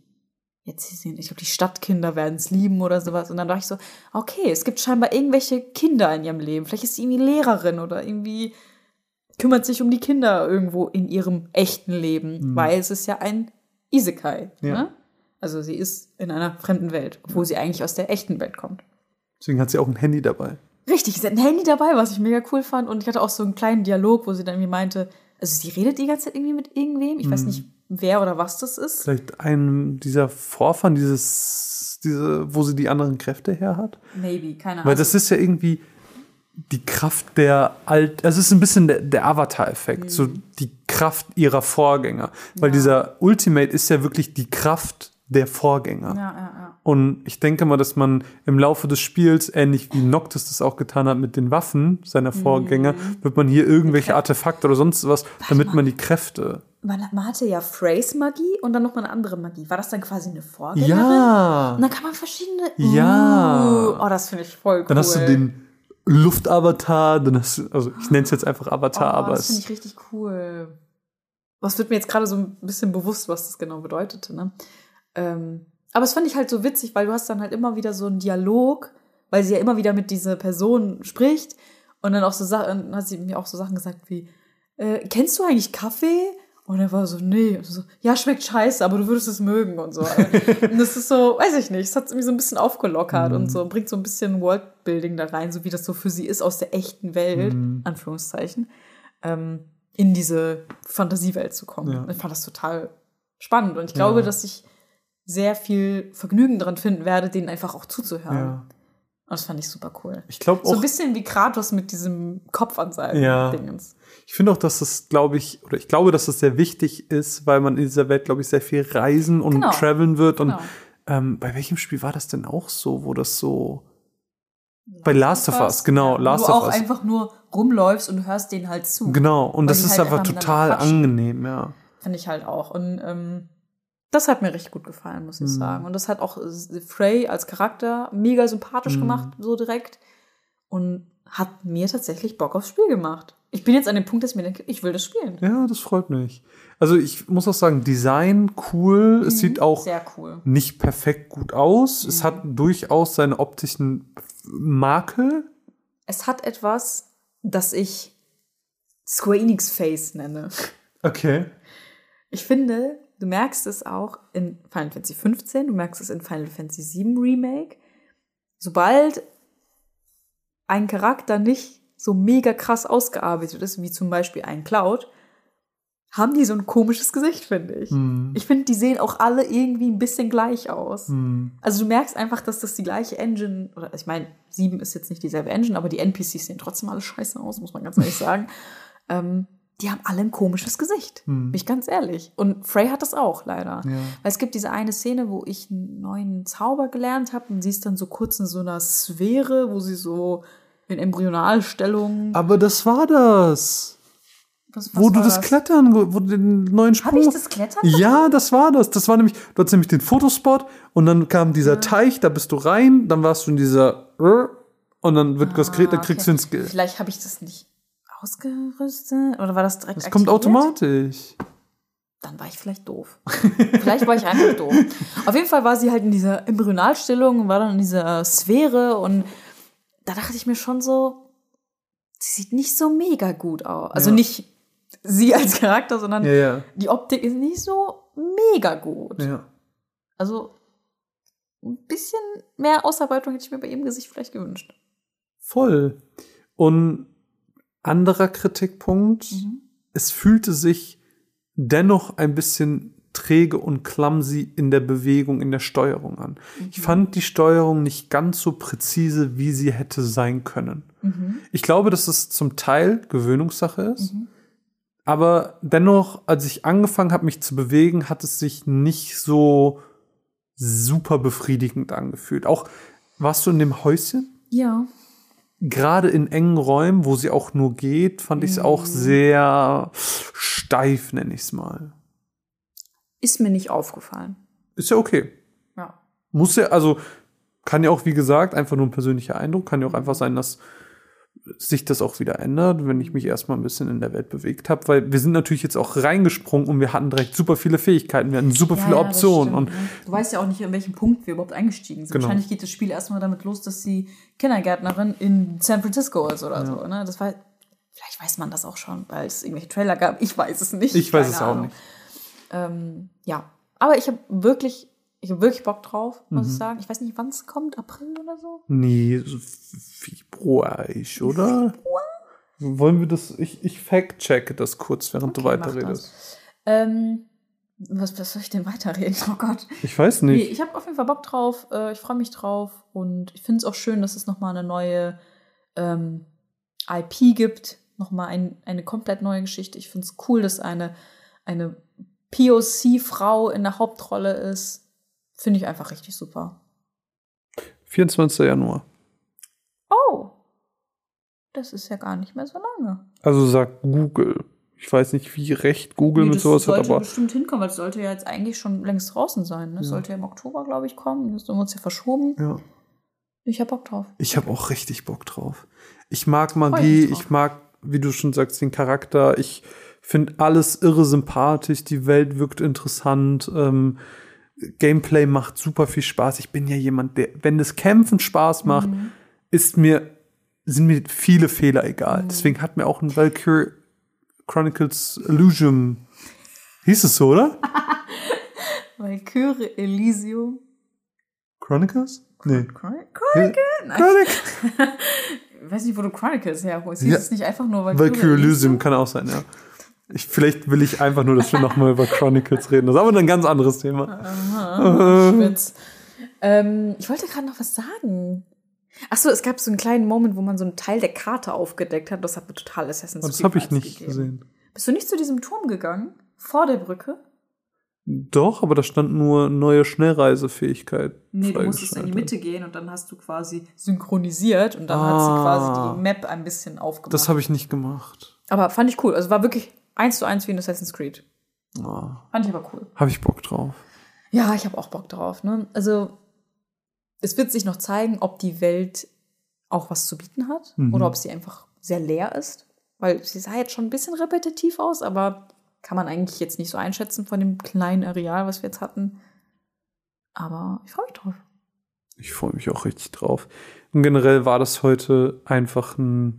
Speaker 3: jetzt hier sehen, ich glaube, die Stadtkinder werden es lieben oder sowas. Und dann dachte ich so, okay, es gibt scheinbar irgendwelche Kinder in ihrem Leben. Vielleicht ist sie irgendwie Lehrerin oder irgendwie kümmert sich um die Kinder irgendwo in ihrem echten Leben, weil es ist ja ein Isekai.
Speaker 2: Ja.
Speaker 3: Ne? Also sie ist in einer fremden Welt, obwohl sie eigentlich aus der echten Welt kommt.
Speaker 2: Deswegen hat sie auch ein Handy dabei.
Speaker 3: Richtig, sie hat ein Handy dabei, was ich mega cool fand. Und ich hatte auch so einen kleinen Dialog, wo sie dann irgendwie meinte, also sie redet die ganze Zeit irgendwie mit irgendwem. Ich weiß nicht, wer oder was das ist.
Speaker 2: Vielleicht einem dieser Vorfahren, dieses, diese, wo sie die anderen Kräfte her hat.
Speaker 3: Maybe, keine Ahnung.
Speaker 2: Weil das ist ja irgendwie die Kraft der alt, also es ist ein bisschen der, der Avatar-Effekt, so die Kraft ihrer Vorgänger. Weil dieser Ultimate ist ja wirklich die Kraft der Vorgänger.
Speaker 3: ja, ja, ja.
Speaker 2: Und ich denke mal, dass man im Laufe des Spiels, ähnlich wie Noctis das auch getan hat mit den Waffen seiner Vorgänger, wird man hier irgendwelche. Artefakte oder sonst was, damit man die Kräfte
Speaker 3: man, man hatte ja Phrase-Magie und dann noch mal eine andere Magie. War das dann quasi eine Vorgängerin?
Speaker 2: Ja.
Speaker 3: Und dann kann man verschiedene.
Speaker 2: Ja.
Speaker 3: Uh, oh, das finde ich voll cool.
Speaker 2: Dann hast du den Luftavatar, dann hast du, also ich nenne es jetzt einfach Avatar,
Speaker 3: oh,
Speaker 2: aber
Speaker 3: das finde ich richtig cool. Was wird mir jetzt gerade so ein bisschen bewusst, was das genau bedeutete, ne? Ähm, aber es fand ich halt so witzig, weil du hast dann halt immer wieder so einen Dialog, weil sie ja immer wieder mit dieser Person spricht und dann auch so Sachen, hat sie mir auch so Sachen gesagt wie, äh, kennst du eigentlich Kaffee? Und er war so, nee. Und so, ja, schmeckt scheiße, aber du würdest es mögen und so. [laughs] und das ist so, weiß ich nicht, es hat mich so ein bisschen aufgelockert und so, bringt so ein bisschen Worldbuilding da rein, so wie das so für sie ist aus der echten Welt, Anführungszeichen, ähm, in diese Fantasiewelt zu kommen.
Speaker 2: Ja.
Speaker 3: Ich fand das total spannend und ich glaube,
Speaker 2: Ja.
Speaker 3: dass ich sehr viel Vergnügen daran finden werde, denen einfach auch zuzuhören.
Speaker 2: ja.
Speaker 3: Und das fand ich super cool.
Speaker 2: Ich glaube
Speaker 3: So
Speaker 2: auch,
Speaker 3: ein bisschen wie Kratos mit diesem Kopf an seinem
Speaker 2: Ja.
Speaker 3: Dingens.
Speaker 2: ich finde auch, dass das, glaube ich, oder ich glaube, dass das sehr wichtig ist, weil man in dieser Welt, glaube ich, sehr viel reisen und
Speaker 3: Genau.
Speaker 2: traveln wird. Und
Speaker 3: Genau.
Speaker 2: ähm, bei welchem Spiel war das denn auch so, wo das so bei Last of Us, genau, Last
Speaker 3: wo du
Speaker 2: of
Speaker 3: auch
Speaker 2: Us.
Speaker 3: einfach nur rumläufst und hörst denen halt zu.
Speaker 2: Genau, und das ist
Speaker 3: halt
Speaker 2: einfach total angenehm, ja.
Speaker 3: Finde ich halt auch. Und ähm, das hat mir richtig gut gefallen, muss ich
Speaker 2: Mhm.
Speaker 3: sagen. Und das hat auch Frey als Charakter mega sympathisch
Speaker 2: Mhm.
Speaker 3: gemacht, so direkt. Und hat mir tatsächlich Bock aufs Spiel gemacht. Ich bin jetzt an dem Punkt, dass ich mir denke, ich will das spielen.
Speaker 2: Ja, das freut mich. Also ich muss auch sagen, Design cool. Es sieht auch
Speaker 3: Mhm. Cool.
Speaker 2: nicht perfekt gut aus. Es
Speaker 3: Mhm.
Speaker 2: hat durchaus seine optischen Makel.
Speaker 3: Es hat etwas, das ich Square Enix Face nenne.
Speaker 2: Okay.
Speaker 3: Ich finde, du merkst es auch in Final Fantasy 15, du merkst es in Final Fantasy 7 Remake. Sobald ein Charakter nicht so mega krass ausgearbeitet ist, wie zum Beispiel ein Cloud, haben die so ein komisches Gesicht, finde ich.
Speaker 2: Hm.
Speaker 3: Ich finde, die sehen auch alle irgendwie ein bisschen gleich aus.
Speaker 2: Hm.
Speaker 3: Also du merkst einfach, dass das die gleiche Engine, oder ich meine, 7 ist jetzt nicht dieselbe Engine, aber die NPCs sehen trotzdem alle scheiße aus, muss man ganz ehrlich sagen. [laughs] Ähm, die haben alle ein komisches Gesicht.
Speaker 2: Hm.
Speaker 3: Bin ich ganz ehrlich. Und Frey hat das auch, leider.
Speaker 2: Ja.
Speaker 3: Weil es gibt diese eine Szene, wo ich einen neuen Zauber gelernt habe und sie ist dann so kurz in so einer Sphäre, wo sie so in Embryonalstellung.
Speaker 2: Aber das war das.
Speaker 3: Was, was
Speaker 2: wo du
Speaker 3: war
Speaker 2: das Klettern, wo du den neuen Sprung.
Speaker 3: Habe ich das Klettern?
Speaker 2: Ja, das war das. Das war nämlich, du hattest nämlich den Fotospot und dann kam dieser Teich, da bist du rein, dann warst du in dieser und dann wird das dann kriegst du den Skill.
Speaker 3: Ah, Vielleicht habe ich das nicht ausgerüstet oder war das direkt
Speaker 2: Das kommt
Speaker 3: aktiviert?
Speaker 2: automatisch.
Speaker 3: Dann war ich vielleicht doof. vielleicht war ich einfach doof. Auf jeden Fall war sie halt in dieser Embryonalstellung und war dann in dieser Sphäre und da dachte ich mir schon so, sie sieht nicht so mega gut aus. Also
Speaker 2: Ja.
Speaker 3: nicht sie als Charakter, sondern
Speaker 2: Ja, ja.
Speaker 3: die Optik ist nicht so mega gut. Also ein bisschen mehr Ausarbeitung hätte ich mir bei ihrem Gesicht vielleicht gewünscht.
Speaker 2: Voll. Und anderer Kritikpunkt,
Speaker 3: Mhm.
Speaker 2: es fühlte sich dennoch ein bisschen träge und clumsy in der Bewegung, in der Steuerung an.
Speaker 3: Mhm.
Speaker 2: Ich fand die Steuerung nicht ganz so präzise, wie sie hätte sein können.
Speaker 3: Mhm.
Speaker 2: Ich glaube, dass es zum Teil Gewöhnungssache ist. Aber dennoch, als ich angefangen habe, mich zu bewegen, hat es sich nicht so super befriedigend angefühlt. Auch warst du in dem Häuschen?
Speaker 3: Ja.
Speaker 2: Gerade in engen Räumen, wo sie auch nur geht, fand ich es auch sehr steif, nenne ich es mal.
Speaker 3: Ist mir nicht aufgefallen.
Speaker 2: Ist ja okay.
Speaker 3: Ja.
Speaker 2: Muss ja, also kann ja auch, wie gesagt, einfach nur ein persönlicher Eindruck. Kann ja auch einfach sein, dass sich das auch wieder ändert, wenn ich mich erstmal ein bisschen in der Welt bewegt habe, weil wir sind natürlich jetzt auch reingesprungen und wir hatten direkt super viele Fähigkeiten, wir hatten super viele
Speaker 3: Ja, das
Speaker 2: Optionen und
Speaker 3: du weißt ja auch nicht, an welchem Punkt wir überhaupt eingestiegen sind.
Speaker 2: Genau.
Speaker 3: Wahrscheinlich geht das Spiel erstmal damit los, dass sie Kindergärtnerin in San Francisco ist oder so. Ne? Das war, vielleicht weiß man das auch schon, weil es irgendwelche Trailer gab. Ich weiß es nicht.
Speaker 2: ich weiß
Speaker 3: Keine
Speaker 2: es auch
Speaker 3: Ahnung.
Speaker 2: nicht.
Speaker 3: Ähm, ja, aber ich habe wirklich, ich habe wirklich Bock drauf, muss
Speaker 2: Mhm.
Speaker 3: ich sagen. Ich weiß nicht, wann es kommt, April oder so.
Speaker 2: Nee, so Februarisch, oder? Wollen wir das? Ich, ich fact-checke das kurz, während du
Speaker 3: Okay, mach
Speaker 2: weiterredest.
Speaker 3: Ähm, was, was soll ich denn weiterreden? Oh Gott.
Speaker 2: Ich weiß
Speaker 3: Nee,
Speaker 2: nicht.
Speaker 3: ich habe auf jeden Fall Bock drauf. Äh, ich freue mich drauf. Und ich finde es auch schön, dass es nochmal eine neue ähm, IP gibt. Nochmal ein, eine komplett neue Geschichte. Ich finde es cool, dass eine, eine POC-Frau in der Hauptrolle ist. Finde ich einfach richtig super.
Speaker 2: 24. Januar.
Speaker 3: Oh, das ist ja gar nicht mehr so lange.
Speaker 2: Also sagt Google. Ich weiß nicht, wie recht Google
Speaker 3: Nee,
Speaker 2: mit
Speaker 3: das
Speaker 2: sowas hat,
Speaker 3: sollte
Speaker 2: aber
Speaker 3: bestimmt hinkommen, weil es sollte ja jetzt eigentlich schon längst draußen sein. Ne? Das sollte ja im Oktober, glaube ich, kommen. Das haben wir uns ja verschoben.
Speaker 2: ja.
Speaker 3: Ich hab Bock drauf.
Speaker 2: Ich habe auch richtig Bock drauf. Ich mag Magie,
Speaker 3: drauf.
Speaker 2: ich mag, wie du schon sagst, den Charakter. Ich finde alles irre sympathisch, die Welt wirkt interessant, ähm, Gameplay macht super viel Spaß. Ich bin ja jemand, der, wenn das Kämpfen Spaß macht,
Speaker 3: Mhm.
Speaker 2: ist mir, sind mir viele Fehler egal. Deswegen hat mir auch ein Valkyrie Chronicles Illusion, hieß es so, oder? [laughs]
Speaker 3: Valkyrie Elysium.
Speaker 2: Chronicles? Nee.
Speaker 3: Chron- Chronicle? Nein.
Speaker 2: Chronic [laughs]
Speaker 3: Ich weiß nicht, wo du Chronicles herholst.
Speaker 2: Ja.
Speaker 3: Hieß es nicht einfach nur Valkyrie,
Speaker 2: Valkyrie Elysium kann auch sein, ja. Ich, vielleicht will ich einfach nur, dass wir nochmal über Chronicles reden. Das ist aber ein ganz anderes Thema.
Speaker 3: Schwitz. Ähm, ich wollte gerade noch was sagen. Ach so, es gab so einen kleinen Moment, wo man so einen Teil der Karte aufgedeckt hat. Das hat mir total Assassin's
Speaker 2: das
Speaker 3: Creed
Speaker 2: habe ich nicht
Speaker 3: gegeben.
Speaker 2: gesehen.
Speaker 3: Bist du nicht zu diesem Turm gegangen? Vor der Brücke?
Speaker 2: Doch, aber da stand nur neue Schnellreisefähigkeit.
Speaker 3: Nee, du musstest in die. Mitte gehen und dann hast du quasi synchronisiert und dann hat
Speaker 2: Ah.
Speaker 3: sie quasi die Map ein bisschen aufgemacht.
Speaker 2: Das habe ich nicht gemacht.
Speaker 3: aber fand ich cool. Also war wirklich eins zu eins wie in Assassin's Creed.
Speaker 2: Oh,
Speaker 3: Fand ich aber cool.
Speaker 2: habe ich Bock drauf.
Speaker 3: Ja, ich habe auch Bock drauf. Ne? Also es wird sich noch zeigen, ob die Welt auch was zu bieten hat
Speaker 2: Mhm.
Speaker 3: oder ob sie einfach sehr leer ist. Weil sie sah jetzt schon ein bisschen repetitiv aus, aber kann man eigentlich jetzt nicht so einschätzen von dem kleinen Areal, was wir jetzt hatten. Aber ich freue mich drauf.
Speaker 2: Ich freue mich auch richtig drauf. Und generell war das heute einfach ein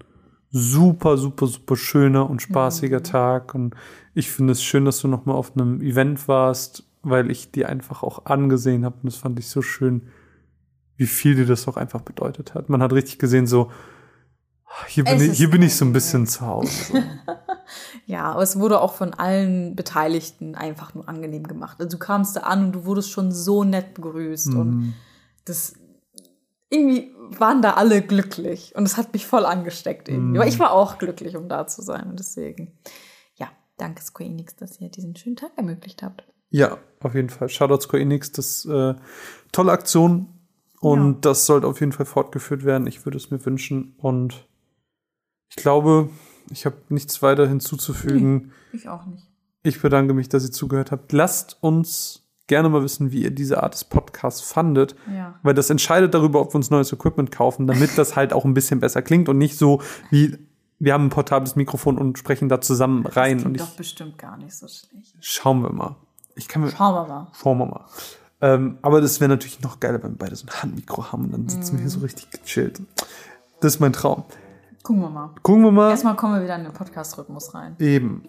Speaker 2: super, super, super schöner und spaßiger
Speaker 3: Mhm.
Speaker 2: Tag. Und ich finde es schön, dass du noch mal auf einem Event warst, weil ich dir einfach auch angesehen habe. Und das fand ich so schön, wie viel dir das auch einfach bedeutet hat. Man hat richtig gesehen, so, hier bin, ich, hier bin ich so ein bisschen zu Hause. [laughs]
Speaker 3: Ja, aber es wurde auch von allen Beteiligten einfach nur angenehm gemacht. Also du kamst da an und du wurdest schon so nett begrüßt und
Speaker 2: Mhm.
Speaker 3: das irgendwie waren da alle glücklich und es hat mich voll angesteckt irgendwie.
Speaker 2: Mhm.
Speaker 3: Aber ich war auch glücklich, um da zu sein und deswegen ja, danke Square Enix, dass ihr diesen schönen Tag ermöglicht habt.
Speaker 2: Ja, auf jeden Fall. Shoutout Square Enix, das äh, tolle Aktion und
Speaker 3: Ja.
Speaker 2: das sollte auf jeden Fall fortgeführt werden. Ich würde es mir wünschen und ich glaube, ich habe nichts weiter hinzuzufügen.
Speaker 3: Ich auch nicht.
Speaker 2: Ich bedanke mich, dass ihr zugehört habt. Lasst uns gerne mal wissen, wie ihr diese Art des Podcasts fandet,
Speaker 3: Ja.
Speaker 2: weil das entscheidet darüber, ob wir uns neues Equipment kaufen, damit das halt auch ein bisschen besser klingt und nicht so wie wir haben ein portables Mikrofon und sprechen da zusammen rein
Speaker 3: das
Speaker 2: und
Speaker 3: klingt
Speaker 2: ich
Speaker 3: doch bestimmt gar nicht so schlecht.
Speaker 2: schauen wir mal. Ich kann mir
Speaker 3: Schauen wir mal.
Speaker 2: Schauen wir mal. Ähm, aber das wäre natürlich noch geiler, wenn wir beide so ein Handmikro haben und dann sitzen wir hier so richtig gechillt. Das ist mein Traum.
Speaker 3: Gucken wir mal.
Speaker 2: Gucken wir mal.
Speaker 3: Erstmal kommen wir wieder in den Podcast-Rhythmus rein.
Speaker 2: Eben.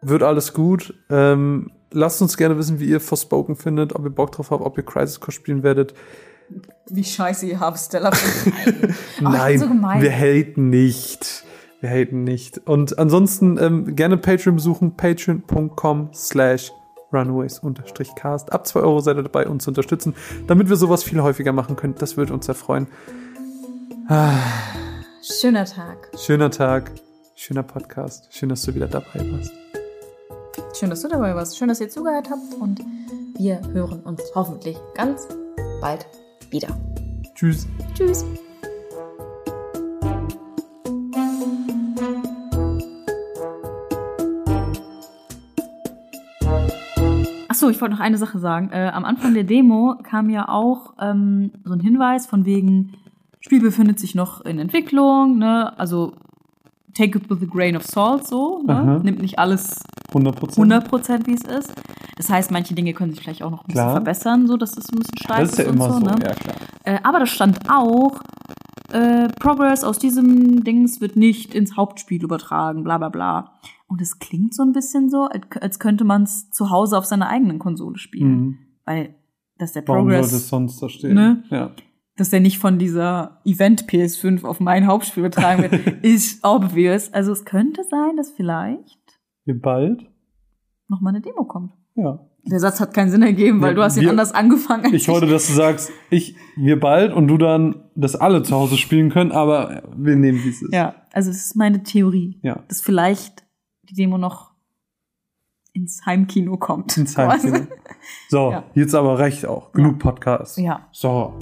Speaker 2: Wird alles gut. Ähm, lasst uns gerne wissen, wie ihr Forspoken findet, ob ihr Bock drauf habt, ihr Crisis Core spielen werdet.
Speaker 3: Wie scheiße ihr habt, Stella. [laughs] Nein. Oh,
Speaker 2: Nein,
Speaker 3: so
Speaker 2: wir haten nicht. Wir haten nicht. Und ansonsten ähm, gerne Patreon besuchen, patreon.com slash runaways-cast. Ab 2 Euro seid ihr dabei, uns zu unterstützen, damit wir sowas viel häufiger machen können. Das würde uns sehr freuen.
Speaker 3: Schöner Tag.
Speaker 2: Schöner Tag, schöner Podcast. Schön, dass du wieder dabei warst.
Speaker 3: Schön, dass du dabei warst. Schön, dass ihr zugehört habt. Und wir hören uns hoffentlich ganz bald wieder.
Speaker 2: Tschüss.
Speaker 3: Tschüss. Achso, ich wollte noch eine Sache sagen. Äh, am Anfang der Demo kam ja auch ähm, so ein Hinweis von wegen, Spiel befindet sich noch in Entwicklung, ne? Also take it with a grain of salt so, ne?
Speaker 2: Aha.
Speaker 3: Nimmt nicht alles
Speaker 2: 100 Prozent.
Speaker 3: 100% wie es ist. Das heißt, manche Dinge können sich vielleicht auch noch ein bisschen
Speaker 2: Klar.
Speaker 3: verbessern, so dass es ein bisschen steif
Speaker 2: Das ist ja immer so,
Speaker 3: ne?
Speaker 2: ja klar.
Speaker 3: Äh, aber da stand auch, äh, Progress aus diesem Dings wird nicht ins Hauptspiel übertragen, bla bla bla. Und es klingt so ein bisschen so, als könnte man es zu Hause auf seiner eigenen Konsole spielen.
Speaker 2: Mhm.
Speaker 3: Weil, dass der
Speaker 2: Warum
Speaker 3: Progress,
Speaker 2: sollte es sonst da stehen?
Speaker 3: Ne?
Speaker 2: Ja.
Speaker 3: Dass der nicht von dieser Event PS5 auf mein Hauptspiel übertragen wird, [laughs] ist obvious. Also es könnte sein, dass vielleicht
Speaker 2: bald?
Speaker 3: noch mal eine Demo kommt.
Speaker 2: Ja.
Speaker 3: Der Satz hat keinen Sinn ergeben, weil
Speaker 2: Ja,
Speaker 3: du hast ihn
Speaker 2: wir-
Speaker 3: anders angefangen. als
Speaker 2: Ich wollte, dass du sagst, ich, wir bald und du dann das alle zu Hause spielen können, aber wir nehmen, wie es ist.
Speaker 3: Ja, also das ist meine Theorie,
Speaker 2: Ja.
Speaker 3: dass vielleicht die Demo noch ins Heimkino kommt.
Speaker 2: Ins Heimkino. [laughs] So,
Speaker 3: Ja.
Speaker 2: jetzt aber recht auch. Genug Podcast.
Speaker 3: Ja.
Speaker 2: So.